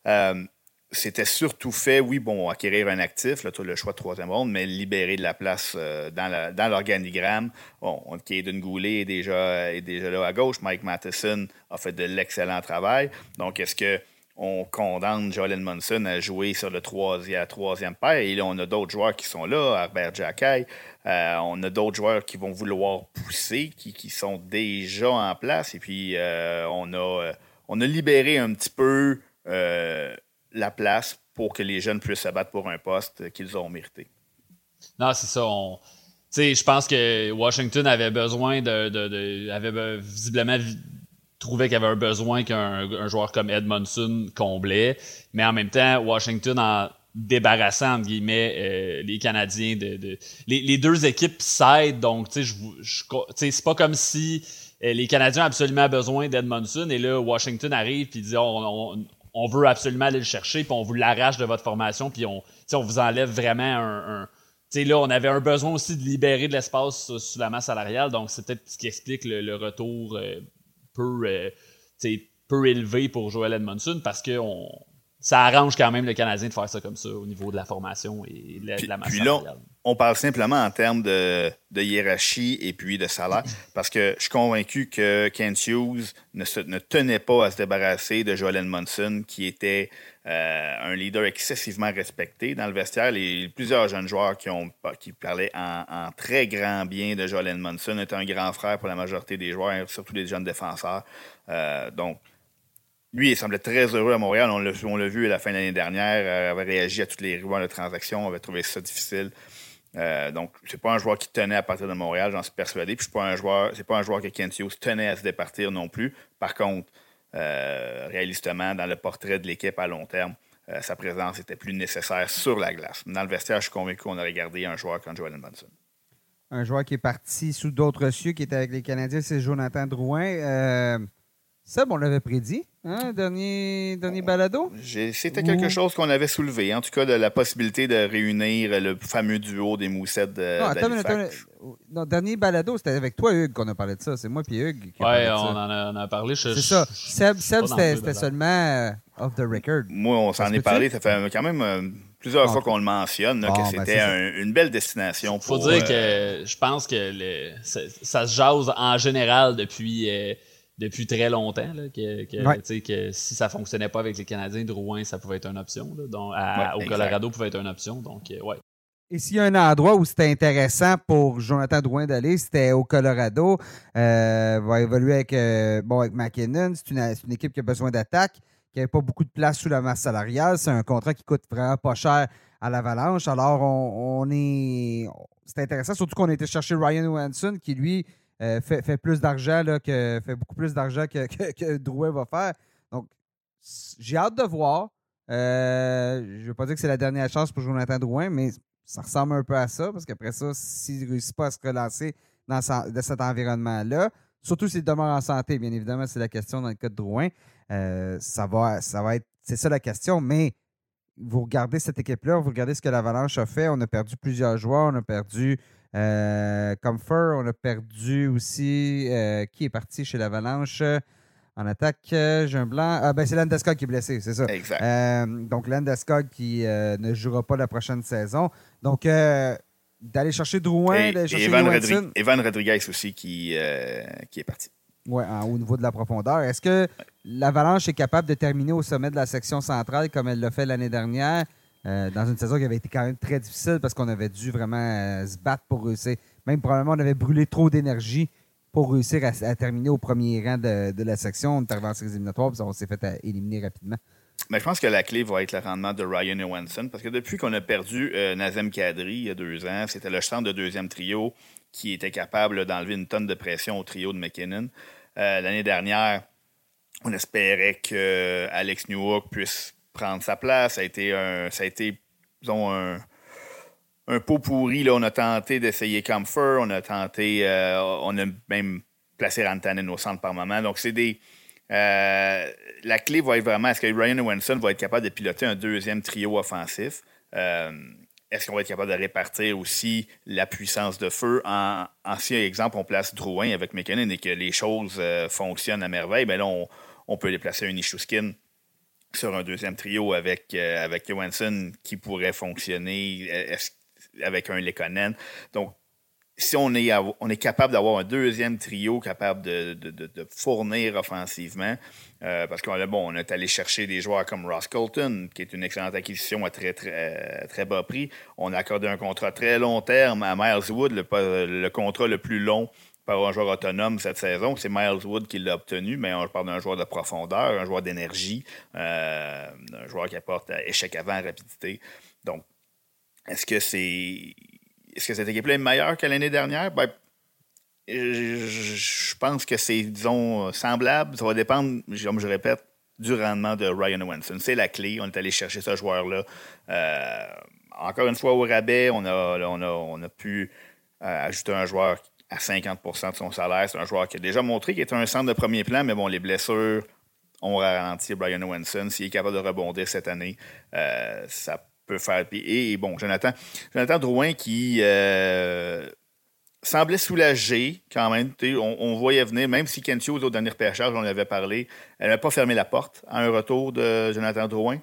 Euh, c'était surtout fait, oui, bon, acquérir un actif, le choix de troisième ronde, mais libérer de la place euh, dans l'organigramme. Bon, Caden Goulet est déjà, est déjà là à gauche. Mike Matheson a fait de l'excellent travail. Donc, est-ce que on condamne Joel Munson à jouer sur le troisième, troisième paire. Et là, on a d'autres joueurs qui sont là, Herbert Jacquet. Euh, on a d'autres joueurs qui vont vouloir pousser, qui, sont déjà en place. Et puis, euh, on, a, euh, on a libéré un petit peu la place pour que les jeunes puissent se battre pour un poste qu'ils ont mérité. Non, c'est ça. je pense que Washington avait besoin de, trouvait qu'il y avait un besoin qu'un joueur comme Edmondson comblait. Mais en même temps, Washington, débarrasser, entre guillemets, euh, les Canadiens de. Les, deux équipes s'aident, donc, tu sais, c'est pas comme si euh, les Canadiens ont absolument besoin d'Edmondson et là, Washington arrive puis dit on, veut absolument aller le chercher, puis on vous l'arrache de votre formation, puis on, vous enlève vraiment un. là, on avait un besoin aussi de libérer de l'espace sur, la masse salariale, donc c'est peut-être ce qui explique le, retour euh, peu, peu élevé pour Joel Edmondson parce que on, ça arrange quand même le Canadien de faire ça comme ça au niveau de la formation et de la, masse puis là, on parle simplement en termes de, hiérarchie et puis de salaire, parce que je suis convaincu que Kent Hughes ne, tenait pas à se débarrasser de Joel Edmondson, qui était euh, un leader excessivement respecté dans le vestiaire. Les, plusieurs jeunes joueurs qui, ont, qui parlaient en, très grand bien de Joel Edmondson étaient un grand frère pour la majorité des joueurs, surtout les jeunes défenseurs. Euh, donc, lui, il semblait très heureux à Montréal. On l'a vu à la fin de l'année dernière. Euh, avait réagi à toutes les rumeurs de transactions, avait trouvé ça difficile. Euh, donc, c'est pas un joueur qui tenait à partir de Montréal, j'en suis persuadé. Puis, c'est pas un joueur, c'est pas un joueur que Kent Hughes tenait à se départir non plus. Par contre, euh, réalistement, dans le portrait de l'équipe à long terme, sa présence était plus nécessaire sur la glace. Dans le vestiaire, je suis convaincu qu'on aurait gardé un joueur comme Joel Munson. Un joueur qui est parti sous d'autres cieux, qui était avec les Canadiens, c'est Jonathan Drouin. Seb, on l'avait prédit, hein, dernier, dernier balado? C'était quelque chose qu'on avait soulevé, en tout cas de la possibilité de réunir le fameux duo des moussettes de. Non, attends, non, dernier balado, c'était avec toi, Hugues, qu'on a parlé de ça. C'est moi et Hugues. Qui ouais, on, En a, on a parlé. C'est ça. Seb, Seb c'était seulement euh, off the record. Moi, on s'en est parlé. Ça fait quand même. Euh, plusieurs fois qu'on le mentionne, que ben, c'était une belle destination. Il faut dire euh, que je pense que ça, se jase en général depuis depuis très longtemps que, que, si ça fonctionnait pas avec les Canadiens, Drouin, ça pouvait être une option. donc, au Colorado, pouvait être une option. Donc, euh, ouais. Et s'il y a un endroit où c'était intéressant pour Jonathan Drouin d'aller, c'était au Colorado. Euh, va évoluer avec, euh, bon, avec McKinnon. C'est une, équipe qui a besoin d'attaque, qui n'avait pas beaucoup de place sous la masse salariale. C'est un contrat qui coûte vraiment pas cher à l'Avalanche. Alors, on, on est. C'est intéressant, surtout qu'on a été chercher Ryan Johansson, qui lui euh, fait, plus d'argent, que, fait beaucoup plus d'argent que, que, Drouin va faire. Donc, j'ai hâte de voir. Euh, je ne veux pas dire que c'est la dernière chance pour Jonathan Drouin, mais ça ressemble un peu à ça, parce qu'après ça, s'il ne réussit pas à se relancer dans, cet environnement-là, surtout s'il demeure en santé, bien évidemment, c'est la question dans le cas de Drouin, euh, ça, va, ça va être. C'est ça la question, mais vous regardez cette équipe-là, vous regardez ce que l'Avalanche a fait. On a perdu plusieurs joueurs, on a perdu euh, comme Fur, on a perdu aussi. Euh, qui est parti chez l'Avalanche en attaque? J'ai un blanc. Ah, ben c'est Landeskog qui est blessé, c'est ça. Exact. Euh, donc Landeskog qui ne jouera pas la prochaine saison. Donc d'aller chercher Drouin, d'aller chercher Evan, Evan, Rodriguez aussi qui, qui est parti. Oui, au niveau de la profondeur. Est-ce que l'Avalanche est capable de terminer au sommet de la section centrale comme elle l'a fait l'année dernière? Euh, dans une saison qui avait été quand même très difficile parce qu'on avait dû vraiment euh, se battre pour réussir. Même probablement, on avait brûlé trop d'énergie pour réussir à, terminer au premier rang de, la section. On est arrivé en éliminatoires et on s'est fait euh, éliminer rapidement. Mais je pense que la clé va être le rendement de Ryan Johansson parce que depuis qu'on a perdu Nazem Kadri il y a deux ans, c'était le centre de deuxième trio qui était capable d'enlever une tonne de pression au trio de McKinnon. L'année dernière, on espérait que Alex Newhook puisse prendre sa place. Ça a été un, a été, disons, un, un pot pourri. Là. On a tenté d'essayer Comfort, on a tenté, euh, on a même placé Rantanen au centre par moment. Donc, c'est des. Euh, la clé va être vraiment est-ce que Ryan Winston va être capable de piloter un deuxième trio offensif? Euh, est-ce qu'on va être capable de répartir aussi la puissance de feu? En, en si, exemple, on place Drouin avec McKinnon et que les choses fonctionnent à merveille, bien là, on, on peut les placer un Nishuskin sur un deuxième trio avec, euh, Johansson qui pourrait fonctionner euh, avec un Lekonen. Donc, si on est, capable d'avoir un deuxième trio capable de, fournir offensivement, euh, parce qu'on bon, on est allé chercher des joueurs comme Ross Colton, qui est une excellente acquisition à très, très, bas prix. On a accordé un contrat très long terme à Miles Wood, le contrat le plus long par un joueur autonome cette saison. C'est Miles Wood qui l'a obtenu, mais on parle d'un joueur de profondeur, un joueur d'énergie, euh, un joueur qui apporte échec avant rapidité. Donc, est-ce que c'est. Est-ce que cette équipe-là est meilleure que l'année dernière? Ben, je pense que c'est, disons, semblable. Ça va dépendre, comme je répète, du rendement de Ryan Winston. C'est la clé. On est allé chercher ce joueur-là. encore une fois, au rabais, on a pu ajouter un joueur à 50% de son salaire. C'est un joueur qui a déjà montré qu'il était un centre de premier plan, mais bon, les blessures ont ralenti Brian Owenson. S'il est capable de rebondir cette année, euh, ça peut faire. Et, et, bon, Jonathan, Jonathan Drouin qui euh, semblait soulagé quand même. On, voyait venir, même si Kent Hughes, au dernier pêchage, on avait parlé, elle n'a pas fermé la porte à un retour de Jonathan Drouin.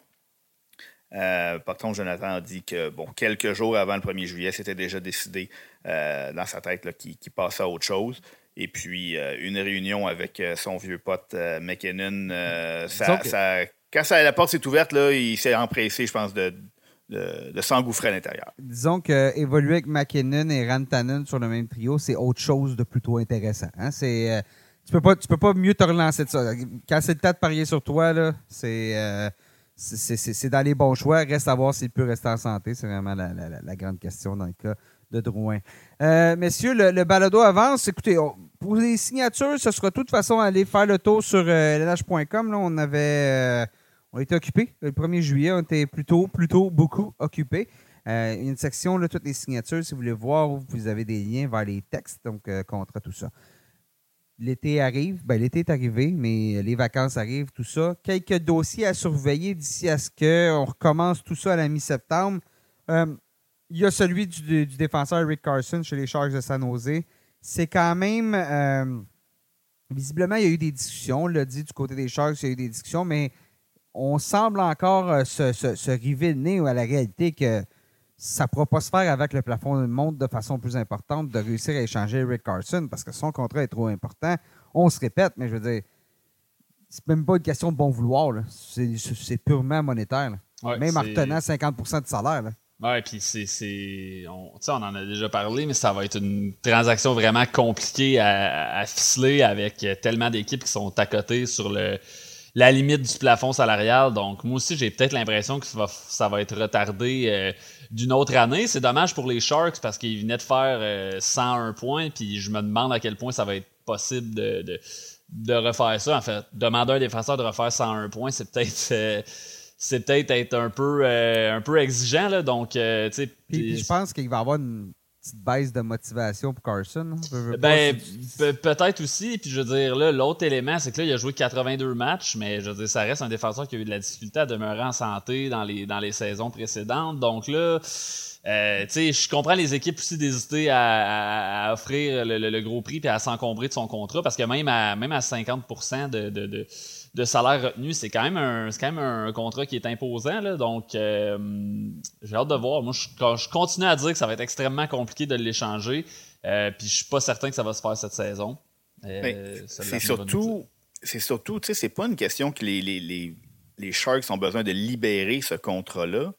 Euh, par contre, Jonathan a dit que bon, quelques jours avant le 1er juillet, c'était déjà décidé euh, dans sa tête qu'il passait à autre chose. Et puis, euh, une réunion avec son vieux pote McKinnon, ça, quand ça, la porte s'est ouverte, là, il s'est empressé, je pense, de, de, s'engouffrer à l'intérieur. Disons qu'évoluer avec McKinnon et Rantanen sur le même trio, c'est autre chose de plutôt intéressant. Hein? C'est, tu peux pas, tu peux pas mieux te relancer de ça. Quand c'est le temps de parier sur toi, là, c'est c'est dans les bons choix. Reste à voir s'il peut rester en santé. C'est vraiment la, grande question dans le cas de Drouin. Euh, messieurs, le, balado avance. Écoutez, pour les signatures, ce sera de toute façon aller faire le tour sur euh, lnh.com. On avait euh, on était occupés. Le 1er juillet, on était plutôt, plutôt beaucoup occupés. Euh, une section, là, toutes les signatures, si vous voulez voir, vous avez des liens vers les textes, donc contre tout ça. L'été arrive, ben, l'été est arrivé, mais les vacances arrivent, tout ça. Quelques dossiers à surveiller d'ici à ce qu'on recommence tout ça à la mi-septembre. Euh, il y a celui du, défenseur Rick Carson chez les Sharks de San Jose. C'est quand même. Euh, visiblement, il y a eu des discussions. On l'a dit du côté des Sharks, il y a eu des discussions, mais on semble encore euh, se, se, river le nez à la réalité que ça ne pourra pas se faire avec le plafond de monde de façon plus importante de réussir à échanger Rick Carson parce que son contrat est trop important. On se répète, mais je veux dire, c'est même pas une question de bon vouloir. C'est purement monétaire. même en retenant 50% de salaire. Oui, puis c'est. On, on en a déjà parlé, mais ça va être une transaction vraiment compliquée à, à ficeler avec tellement d'équipes qui sont à côté sur le la limite du plafond salarial. Donc, moi aussi, j'ai peut-être l'impression que ça va, être retardé euh, d'une autre année. C'est dommage pour les Sharks parce qu'ils venaient de faire 101 euh, points. Puis je me demande à quel point ça va être possible de, de, refaire ça. En fait, demander à un défenseur de refaire 101 points, c'est peut-être. Euh, c'est peut-être être un peu un peu exigeant là donc tu sais je pense qu'il va y avoir une petite baisse de motivation pour Carson. Ben, peut-être aussi. Puis je veux dire, là, l'autre élément, c'est que là, il a joué 82 matchs, mais je veux dire, ça reste un défenseur qui a eu de la difficulté à demeurer en santé dans les, dans les saisons précédentes. Donc là, euh, je comprends les équipes aussi d'hésiter à, offrir le, gros prix et à s'encombrer de son contrat parce que même à, même à 50 de, de de salaire retenu, c'est quand même un quand même un contrat qui est imposant. Là, donc euh, j'ai hâte de voir. Moi, je, continue à dire que ça va être extrêmement compliqué de l'échanger. Euh, puis je suis pas certain que ça va se faire cette saison. Euh, c'est surtout, c'est surtout, tu sais, c'est pas une question que les, les, les, Sharks ont besoin de libérer ce contrat-là.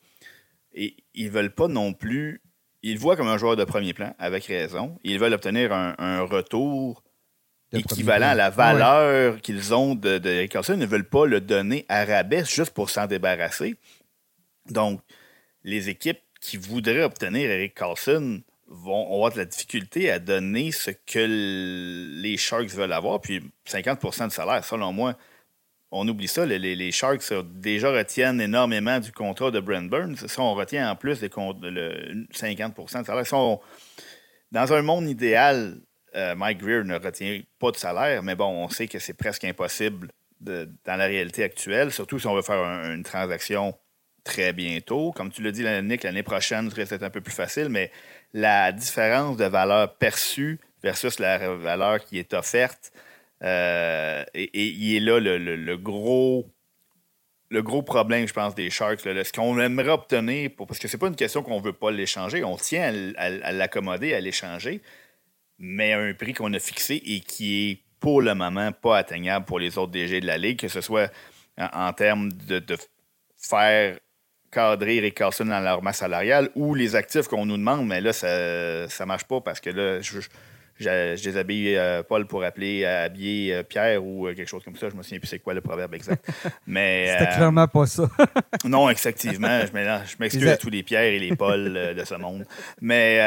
Et ils veulent pas non plus. Ils le voient comme un joueur de premier plan, avec raison. Ils veulent obtenir un, un retour équivalent à la valeur qu'ils ont de, de Eric Carlson, ne veulent pas le donner à rabais juste pour s'en débarrasser. Donc, les équipes qui voudraient obtenir Eric Carlson vont avoir de la difficulté à donner ce que les Sharks veulent avoir. Puis 50% de salaire, selon moi, on oublie ça. Les, Sharks déjà retiennent énormément du contrat de Brent Burns. Ça, on retient en plus le 50% de salaire. dans un monde idéal, euh, Mike Greer ne retient pas de salaire, mais bon, on sait que c'est presque impossible dans la réalité actuelle, surtout si on veut faire une transaction très bientôt. Comme tu l'as dit, Nick, l'année prochaine serait peut-être un peu plus facile, mais la différence de valeur perçue versus la valeur qui est offerte, euh, il est là le, gros le problème, je pense, des Sharks. ce qu'on aimerait obtenir, parce que c'est pas une question qu'on veut pas l'échanger, on tient à l'accommoder, à l'échanger, mais à un prix qu'on a fixé et qui est pour le moment pas atteignable pour les autres DG de la Ligue, que ce soit en, termes de, faire cadrer Rick Carlson dans leur masse salariale ou les actifs qu'on nous demande, mais là, ça ne marche pas parce que là, je, je, déshabille euh, Paul pour appeler habiller euh, Pierre ou euh, quelque chose comme ça. Je me souviens plus c'est quoi le proverbe exact. Mais C'était clairement pas ça. non, effectivement. Je m'excuse à tous les Pierre et les Paul de ce monde. Mais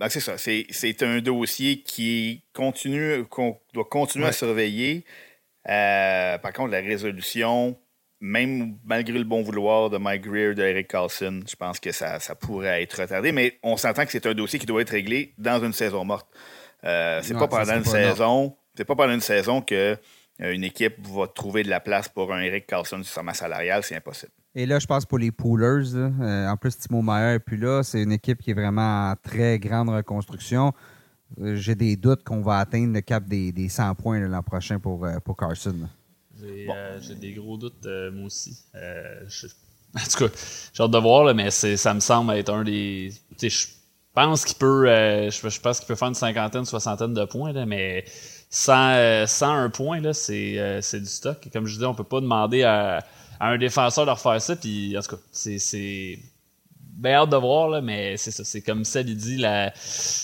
ben, c'est ça. C'est un dossier qui continue, qu'on doit continuer à surveiller. par contre, la résolution, même malgré le bon vouloir de Mike Greer, de Eric Carlson, je pense que ça, ça pourrait être retardé. Mais on s'entend que c'est un dossier qui doit être réglé dans une saison morte. c'est pas pendant une saison. C'est pas pendant une saison que une équipe va trouver de la place pour un Eric Carlson sur sa masse salariale, c'est impossible. Et là, je pense pour les Poolers, euh, en plus, Timo Meyer et puis là, c'est une équipe qui est vraiment en très grande reconstruction. Euh, j'ai des doutes qu'on va atteindre le cap des, 100 points l'an prochain pour, euh, pour Carson. J'ai des gros doutes, moi aussi. en tout cas, j'ai hâte de voir, mais ça me semble être un des. Je pense qu'il peut, je, pense qu'il peut faire une cinquantaine, soixantaine de points, mais sans, sans un point, c'est du stock. Comme je disais, on peut pas demander à un défenseur de refaire ça. Puis, en tout cas, c'est bien hâte de voir, là, mais c'est ça. C'est comme ça, il dit, la,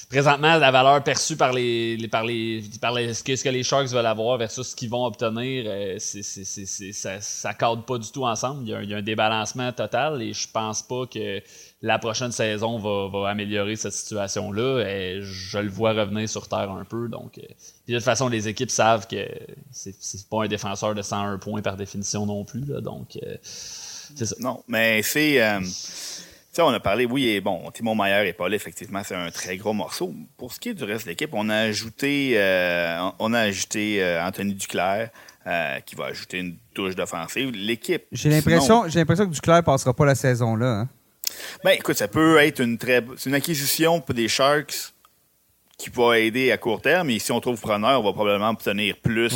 présentement, la valeur perçue par les, par les, par les, ce, que, ce que les Sharks veulent avoir versus ce qu'ils vont obtenir, euh, c'est, ça, ça cadre pas du tout ensemble. Il y, a, il y, a, un débalancement total et je pense pas que la prochaine saison va, améliorer cette situation-là. Et je le vois revenir sur terre un peu. Donc, euh, de toute façon, les équipes savent que c'est, pas un défenseur de 101 points par définition non plus. donc, euh, c'est ça. Non, mais c'est. Euh, sais, on a parlé, oui, et bon, Timon Mayer et Paul, effectivement, c'est un très gros morceau. Pour ce qui est du reste de l'équipe, on a ajouté, on a ajouté Anthony Duclair, qui va ajouter une touche d'offensive. L'équipe. J'ai l'impression, j'ai l'impression que Duclair passera pas la saison là. Hein? Ben, écoute, ça peut être une très une acquisition pour des Sharks qui va aider à court terme. Et si on trouve preneur, on va probablement obtenir plus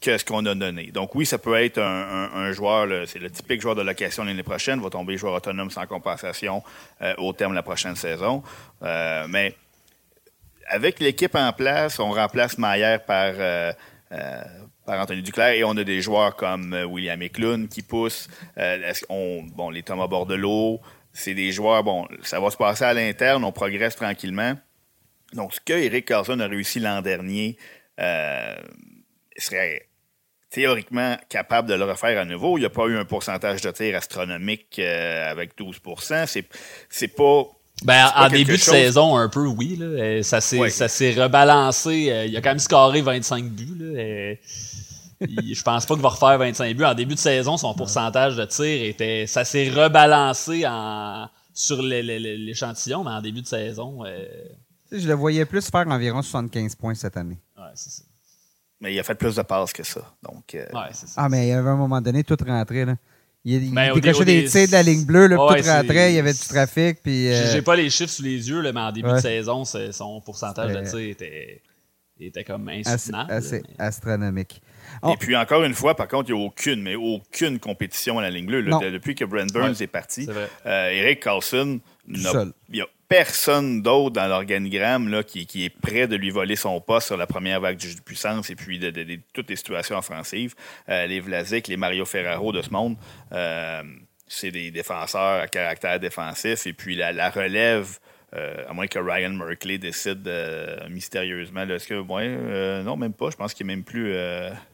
que ce qu'on a donné. Donc oui, ça peut être un, joueur, c'est le typique joueur de location l'année prochaine, va tomber joueur autonome sans compensation euh, au terme de la prochaine saison. Euh, mais avec l'équipe en place, on remplace Maillère par, euh, par Anthony Duclair et on a des joueurs comme William Eklund qui poussent. On, bon, les Thomas Bordelot, c'est des joueurs, bon, ça va se passer à l'interne, on progresse tranquillement. Donc, ce que Eric Carlson a réussi l'an dernier euh, serait théoriquement capable de le refaire à nouveau. Il n'y a pas eu un pourcentage de tir astronomique euh, avec 12 C'est, c'est pas. Ben, en début de saison, un peu, oui. Là. Ça, s'est, ça s'est rebalancé. Euh, il a quand même scoré 25 buts. Là je pense pas qu'il va refaire 25 buts. En début de saison, son pourcentage de tir était. Ça s'est rebalancé en, sur l'échantillon, mais en début de saison. Euh, je le voyais plus faire environ 75 points cette année. Ouais, c'est ça. Mais il a fait plus de passes que ça. Donc, euh, ouais, ça. Ah, mais il y avait un moment donné, tout rentrait. Là. Il, décrochait des tirs de la ligne bleue, là, tout rentrait, il y avait du trafic. Puis, euh, J'ai pas les chiffres sous les yeux, là, mais en début de saison, son pourcentage de tir était, était comme insoutenable. Assez, astronomique. Et oh. puis encore une fois, par contre, il n'y a aucune, mais aucune compétition à la ligne bleue. depuis que Brent Burns est parti, euh, Eric Carlson, il n'y a personne d'autre dans l'organigramme qui, qui, est prêt de lui voler son poste sur la première vague de puissance et puis de, toutes les situations offensives. Euh, les Vlasic, les Mario Ferraro de ce monde, euh, c'est des défenseurs à caractère défensif. Et puis la relève euh, à moins que Ryan Merkley décide euh, mystérieusement. Est-ce que, ouais, euh, non, même pas. Je pense qu'il n'est même plus.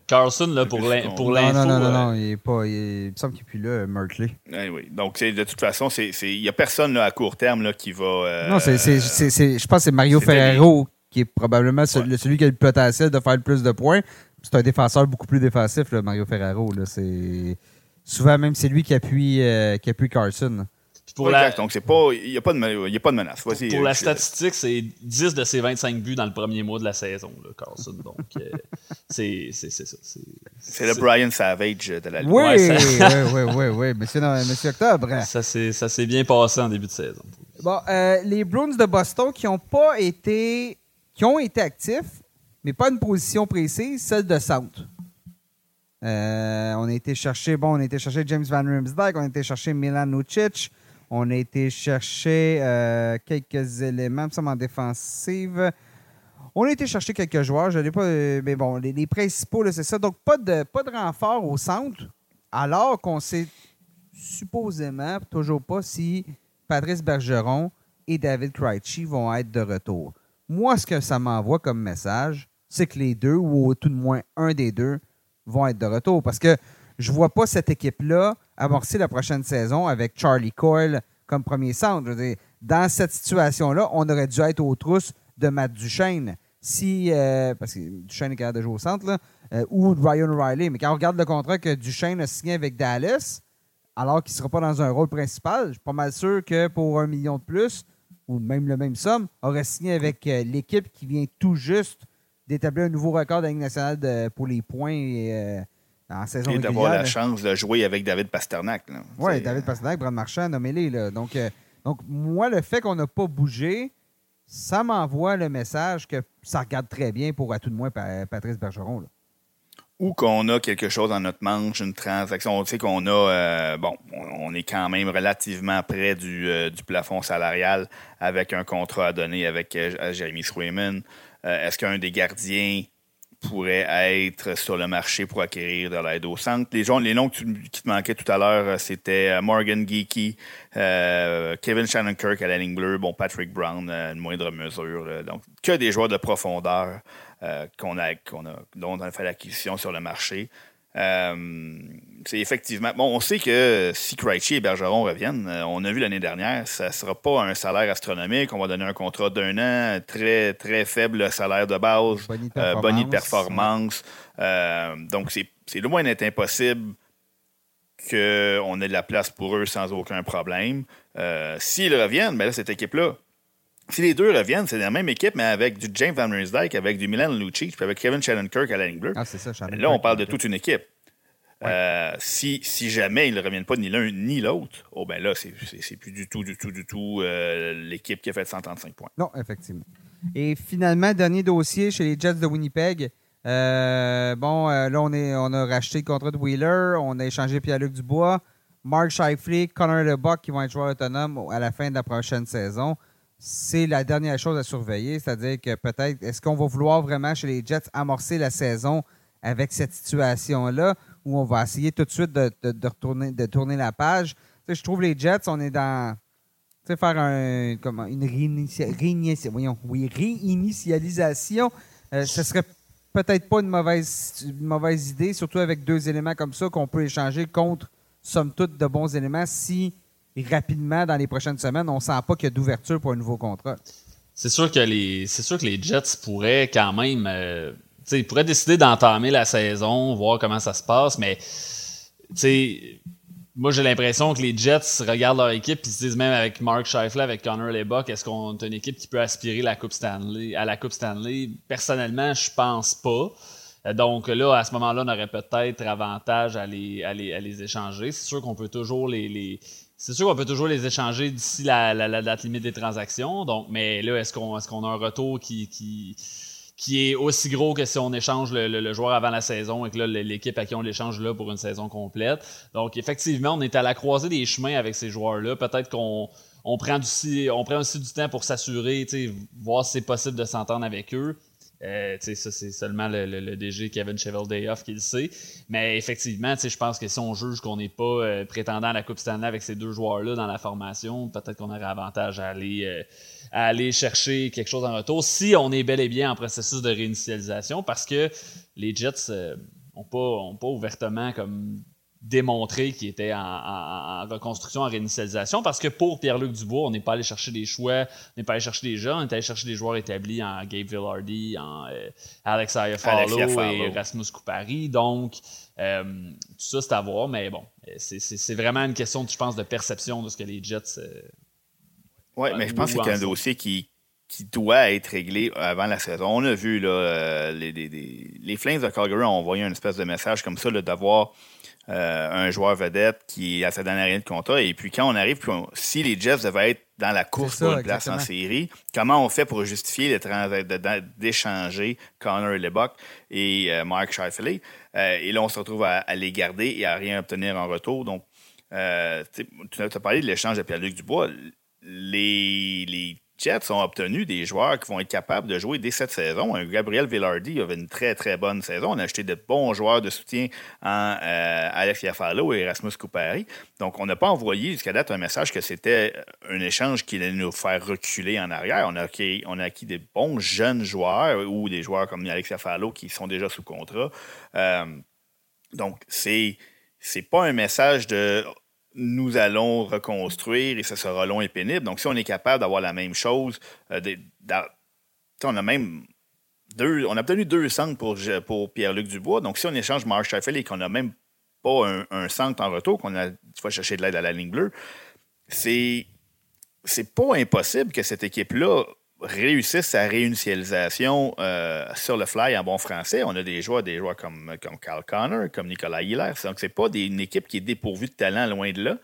Carlson, là, pour l'info. Non, non, non, non, il est pas. Il, me semble qu'il n'est plus là, Merkley. Oui, oui. Donc, de toute façon, il n'y a personne là, à court terme là, qui va. non, c'est, je pense que c'est Mario Ferrero qui est probablement celui, qui a le potentiel de faire le plus de points. C'est un défenseur beaucoup plus défensif, là, Mario Ferrero. Là. C'est... Souvent, même, c'est lui qui appuie, qui appuie Carlson. Pour la... Donc, c'est pas, il n'y a, pas de, a pas de menace. Pour, pour la statistique, c'est 10 de ses 25 buts dans le premier mois de la saison, là, Carlson. Donc, euh, c'est ça. C'est le Brian Savage de la Ligue. Oui, oui, oui, oui, oui. Monsieur, monsieur Octobre. Ça s'est bien passé en début de saison. Bon, euh, les Bruins de Boston qui ont pas été, qui ont été actifs, mais pas une position précise, celle de centre. Euh, on a été chercher, bon, on a été chercher James Van Riemsdyk, on a été chercher Milan Lucic. On a été chercher euh, quelques éléments, ça en défensive. On a été chercher quelques joueurs, je n'ai pas. Euh, mais bon, les, principaux, c'est ça. Donc, pas de, pas de renfort au centre, alors qu'on sait supposément, toujours pas, si Patrice Bergeron et David Krejci vont être de retour. Moi, ce que ça m'envoie comme message, c'est que les deux, ou tout de moins un des deux, vont être de retour. Parce que je vois pas cette équipe-là amorcer la prochaine saison avec Charlie Coyle comme premier centre. dans cette situation-là, on aurait dû être aux trousses de Matt Duchesne. si, euh, parce que Duchesne est capable de jouer au centre, euh, ou Ryan Riley. Mais quand on regarde le contrat que Duchesne a signé avec Dallas, alors qu'il ne sera pas dans un rôle principal, je suis pas mal sûr que pour un million de plus, ou même le même somme, aurait signé avec euh, l'équipe qui vient tout juste d'établir un nouveau record de la nationale pour les points saison Et d'avoir la chance de jouer avec David Pasternak. Oui, David Pasternak, Brad Marchand, nommez-les. Donc, donc, moi, le fait qu'on n'a pas bougé, ça m'envoie le message que ça regarde très bien pour, à tout de moins, Patrice Bergeron. Ou qu'on a quelque chose dans notre manche, une transaction. On sait qu'on a, euh, bon, on est quand même relativement près du, euh, plafond salarial avec un contrat à donner avec euh, Jeremy Swayman. Est-ce qu'un des gardiens pourrait être sur le marché pour acquérir de l'aide au centre. Les, gens, les noms qui te manquaient tout à l'heure, euh, c'était euh, Morgan Geeky, euh, Kevin Shannon Kirk à la ligne bleue, bon, Patrick Brown à une moindre mesure. donc, que des joueurs de profondeur qu'on a, a, dont on a fait l'acquisition sur le marché. Euh, c'est effectivement. Bon, on sait que si Krejci et Bergeron reviennent, euh, on a vu l'année dernière, ça ne sera pas un salaire astronomique. On va donner un contrat d'un an, très, très faible salaire de base, bonne performance. Euh, donc, c'est loin d'être impossible qu'on ait de la place pour eux sans aucun problème. S'ils reviennent, ben là, cette équipe-là, si les deux reviennent, c'est la même équipe, mais avec du James Van Riemsdyk, avec du Milan Lucic, puis avec Kevin Shannon-Kirk à la ligne bleue. Ah, c'est ça, Là, on parle de toute une équipe. Euh, si, si jamais ils ne reviennent pas ni l'un ni l'autre, oh ben là, c'est plus du tout, du tout, du tout euh, l'équipe qui a fait 135 points. Non, effectivement. Et finalement, dernier dossier chez les Jets de Winnipeg. Euh, bon, là, on, est, on a racheté le contrat de Wheeler, on a échangé Pierre-Luc Dubois, Mark Shifley, Connor LeBuck qui vont être joueurs autonomes à la fin de la prochaine saison c'est la dernière chose à surveiller. C'est-à-dire que peut-être, est-ce qu'on va vouloir vraiment chez les Jets amorcer la saison avec cette situation-là ou on va essayer tout de suite de, tourner la page? je trouve les Jets, on est dans. faire un, comment, une réinitialisation. Euh, ce serait peut-être pas une mauvaise, une mauvaise idée, surtout avec deux éléments comme ça qu'on peut échanger contre, somme toute, de bons éléments si rapidement dans les prochaines semaines, on ne sent pas qu'il y a d'ouverture pour un nouveau contrat. C'est sûr que les c'est sûr que les Jets pourraient quand même euh, ils pourraient décider d'entamer la saison, voir comment ça se passe, mais moi j'ai l'impression que les Jets regardent leur équipe et se disent même avec Mark Scheifele, avec Connor Lebock, est-ce qu'on a une équipe qui peut aspirer la Coupe Stanley, à la Coupe Stanley? Personnellement, je pense pas. Donc là, à ce moment-là, on aurait peut-être avantage à les, à les, échanger. C'est sûr qu'on peut toujours les, c'est sûr qu'on peut toujours les échanger d'ici la, date limite des transactions. Donc, mais là, est-ce qu'on est a un retour qui, qui, qui, est aussi gros que si on échange le, joueur avant la saison et que l'équipe à qui on l'échange là pour une saison complète? Donc, effectivement, on est à la croisée des chemins avec ces joueurs-là. Peut-être qu'on on prend, prend aussi du temps pour s'assurer, voir si c'est possible de s'entendre avec eux. Euh, ça, c'est seulement le, DG Kevin Cheveldayoff qui le sait. Mais effectivement, je pense que si on juge qu'on n'est pas euh, prétendant à la Coupe Stanley avec ces deux joueurs-là dans la formation, peut-être qu'on aurait avantage à aller, euh, à aller chercher quelque chose en retour si on est bel et bien en processus de réinitialisation parce que les Jets n'ont pas, ont pas ouvertement comme démontré qu'il était en, reconstruction, en réinitialisation, parce que pour Pierre-Luc Dubois, on n'est pas allé chercher des choix, on n'est pas allé chercher des jeunes, on est allé chercher des joueurs établis en Gabe Villardy, en euh, Alex Iafallo et Rasmus Coupari. Donc, euh, tout ça, c'est à voir, mais bon, c'est vraiment une question, je pense, de perception de ce que les Jets. Euh, oui, mais je pense que c'est un dossier qui, qui doit être réglé avant la saison. On a vu là, les, les, les, Flames de Calgary ont envoyé une espèce de message comme ça d'avoir euh, un joueur vedette qui à sa dernière année de contrat. Et puis quand on arrive, si les Jets devaient être dans la course pour une place en série, comment on fait pour justifier d'échanger Connor Lebock et euh, Mark Scheifele? Euh, et là, on se retrouve à, les garder et à rien obtenir en retour. Donc, tu as parlé de l'échange de Pierre-Luc Dubois. Les, les Jets ont obtenu des joueurs qui vont être capables de jouer dès cette saison. Gabriel Villardi avait une très, très bonne saison. On a acheté de bons joueurs de soutien en euh, Alex Yafalo et Erasmus Coupari. Donc, on n'a pas envoyé jusqu'à date un message que c'était un échange qui allait nous faire reculer en arrière. On a acquis, des bons jeunes joueurs ou des joueurs comme Alex Yafalo qui sont déjà sous contrat. Euh, donc, c'est c'est pas un message de nous allons reconstruire et ce sera long et pénible. Donc, si on est capable d'avoir la même chose, euh, on a même deux, on a obtenu deux centres pour, pour Pierre-Luc Dubois. Donc, si on échange Marsh Sheffield et qu'on n'a même pas un, centre en retour, qu'on a fois chercher de l'aide à la ligne bleue, c'est pas impossible que cette équipe-là réussisse sa réinitialisation euh, sur le fly en bon français. On a des joueurs, des joueurs comme, comme Carl Connor, comme Nicolas Hiller. Donc, c'est pas une équipe qui est dépourvue de talent loin de là.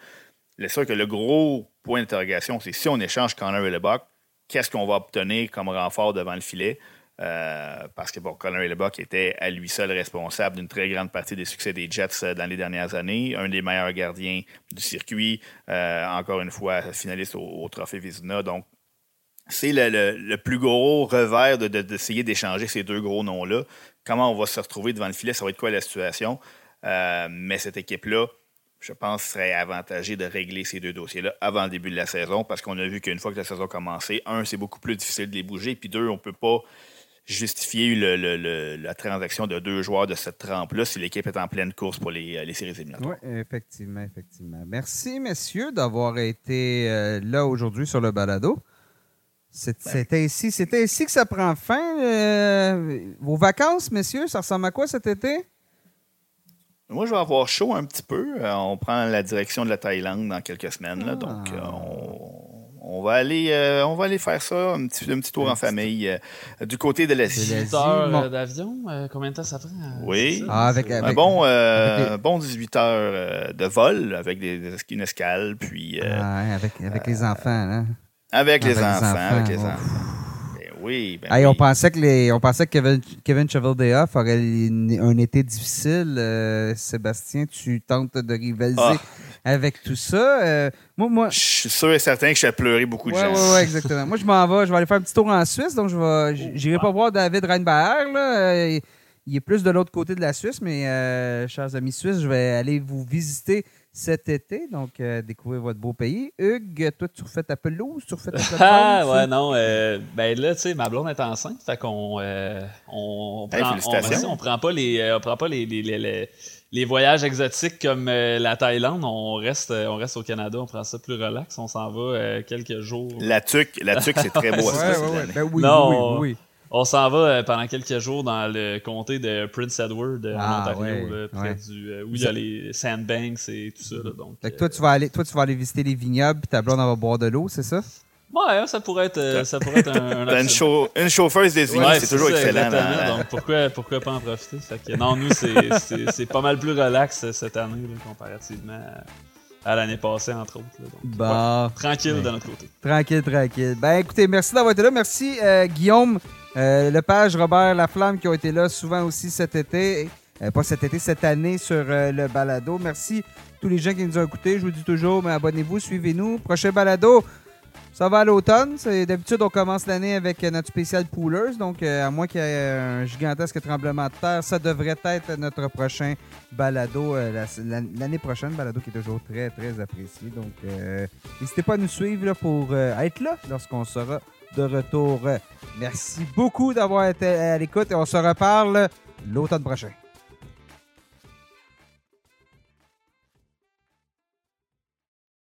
C'est sûr que le gros point d'interrogation, c'est si on échange Connor et Lebock, qu'est-ce qu'on va obtenir comme renfort devant le filet? Euh, parce que bon, Connor Lebock était à lui seul responsable d'une très grande partie des succès des Jets euh, dans les dernières années, un des meilleurs gardiens du circuit, encore une fois finaliste au, Trophée Vizina. Donc, c'est le, plus gros revers d'essayer d'échanger ces deux gros noms-là. Comment on va se retrouver devant le filet, ça va être quoi la situation? Euh, mais cette équipe-là, je pense, serait avantagée de régler ces deux dossiers-là avant le début de la saison parce qu'on a vu qu'une fois que la saison a commencé, un, c'est beaucoup plus difficile de les bouger, puis deux, on ne peut pas justifier la transaction de deux joueurs de cette trempe-là si l'équipe est en pleine course pour les, séries éliminatoires. Oui, effectivement, effectivement. Merci, messieurs, d'avoir été euh, là aujourd'hui sur le balado. C'était ici, c'était ici que ça prend fin. Euh, vos vacances, messieurs, ça ressemble à quoi cet été? Moi, je vais avoir chaud un petit peu. Euh, on prend la direction de la Thaïlande dans quelques semaines. Là, donc, euh, ah. on, va aller, on va aller faire ça, un petit, un petit tour en famille. du côté de l'Asie. 18 heures d'avion, combien de temps ça prend? Oui. Ah, avec, un bon, bon 18 heures de vol avec des, une escale. Puis, ah, avec, avec les enfants. Hein? Avec, les, enfants, avec les enfants. Ben oui, ben oui. On pensait que, les, on pensait que Kevin, Kevin aurait un été difficile. Euh, Sébastien, tu tentes de rivaliser ah. avec tout ça. Euh, moi, moi, je suis sûr et certain que je vais pleurer beaucoup de gens. Oui, oui, exactement. moi, je m'en vais. Je vais aller faire un petit tour en Suisse. Donc, je vais, j'irai pas voir David Reinbacher. Là. Euh, il est plus de l'autre côté de la Suisse, mais chers amis suisses, je vais aller vous visiter cet été. Donc, euh, découvrir votre beau pays. Hugues, toi, tu refais ta pelouse, tu refais ta pelouse. Ah, ouais, non. Euh, ben là, tu sais, ma blonde est enceinte. Fait qu'on euh, on, prend, on, prend pas les, on prend pas les, les, les, voyages exotiques comme la Thaïlande. On reste, on reste au Canada, on prend ça plus relax. On s'en va quelques jours. La tuque, la tuque c'est très beau. ouais, ouais, Ben oui, oui, oui. On s'en va euh, pendant quelques jours dans le comté de Prince Edward euh, en ah, Ontario, près du, euh, où il y a les sandbanks et tout ça. donc, toi, tu vas aller, toi, tu vas aller visiter les vignobles puis ta blonde va boire de l'eau, c'est ça? Ouais, ça pourrait être, ça pourrait être un, un une, une chauffeuse désignée, c'est toujours excellent. donc pourquoi, pourquoi pas en profiter? que, non, nous, c'est pas mal plus relax cette année comparativement à, l'année passée, entre autres. bah, tranquille de notre côté. Tranquille, tranquille. Ben écoutez, merci d'avoir été là. Merci Guillaume. Euh, le page Robert Laflamme qui ont été là souvent aussi cet été, euh, pas cet été, cette année sur euh, le balado. Merci tous les gens qui nous ont écoutés. Je vous dis toujours, mais abonnez-vous, suivez-nous. Prochain balado, ça va à l'automne. D'habitude, on commence l'année avec notre spécial Poolers. Donc, à moins qu'il y ait un gigantesque tremblement de terre, ça devrait être notre prochain balado l'année prochaine. Balado qui est toujours très, très apprécié. Donc, n'hésitez pas à nous suivre pour être là lorsqu'on sera de retour. Merci beaucoup d'avoir été à l'écoute et on se reparle l'automne prochain.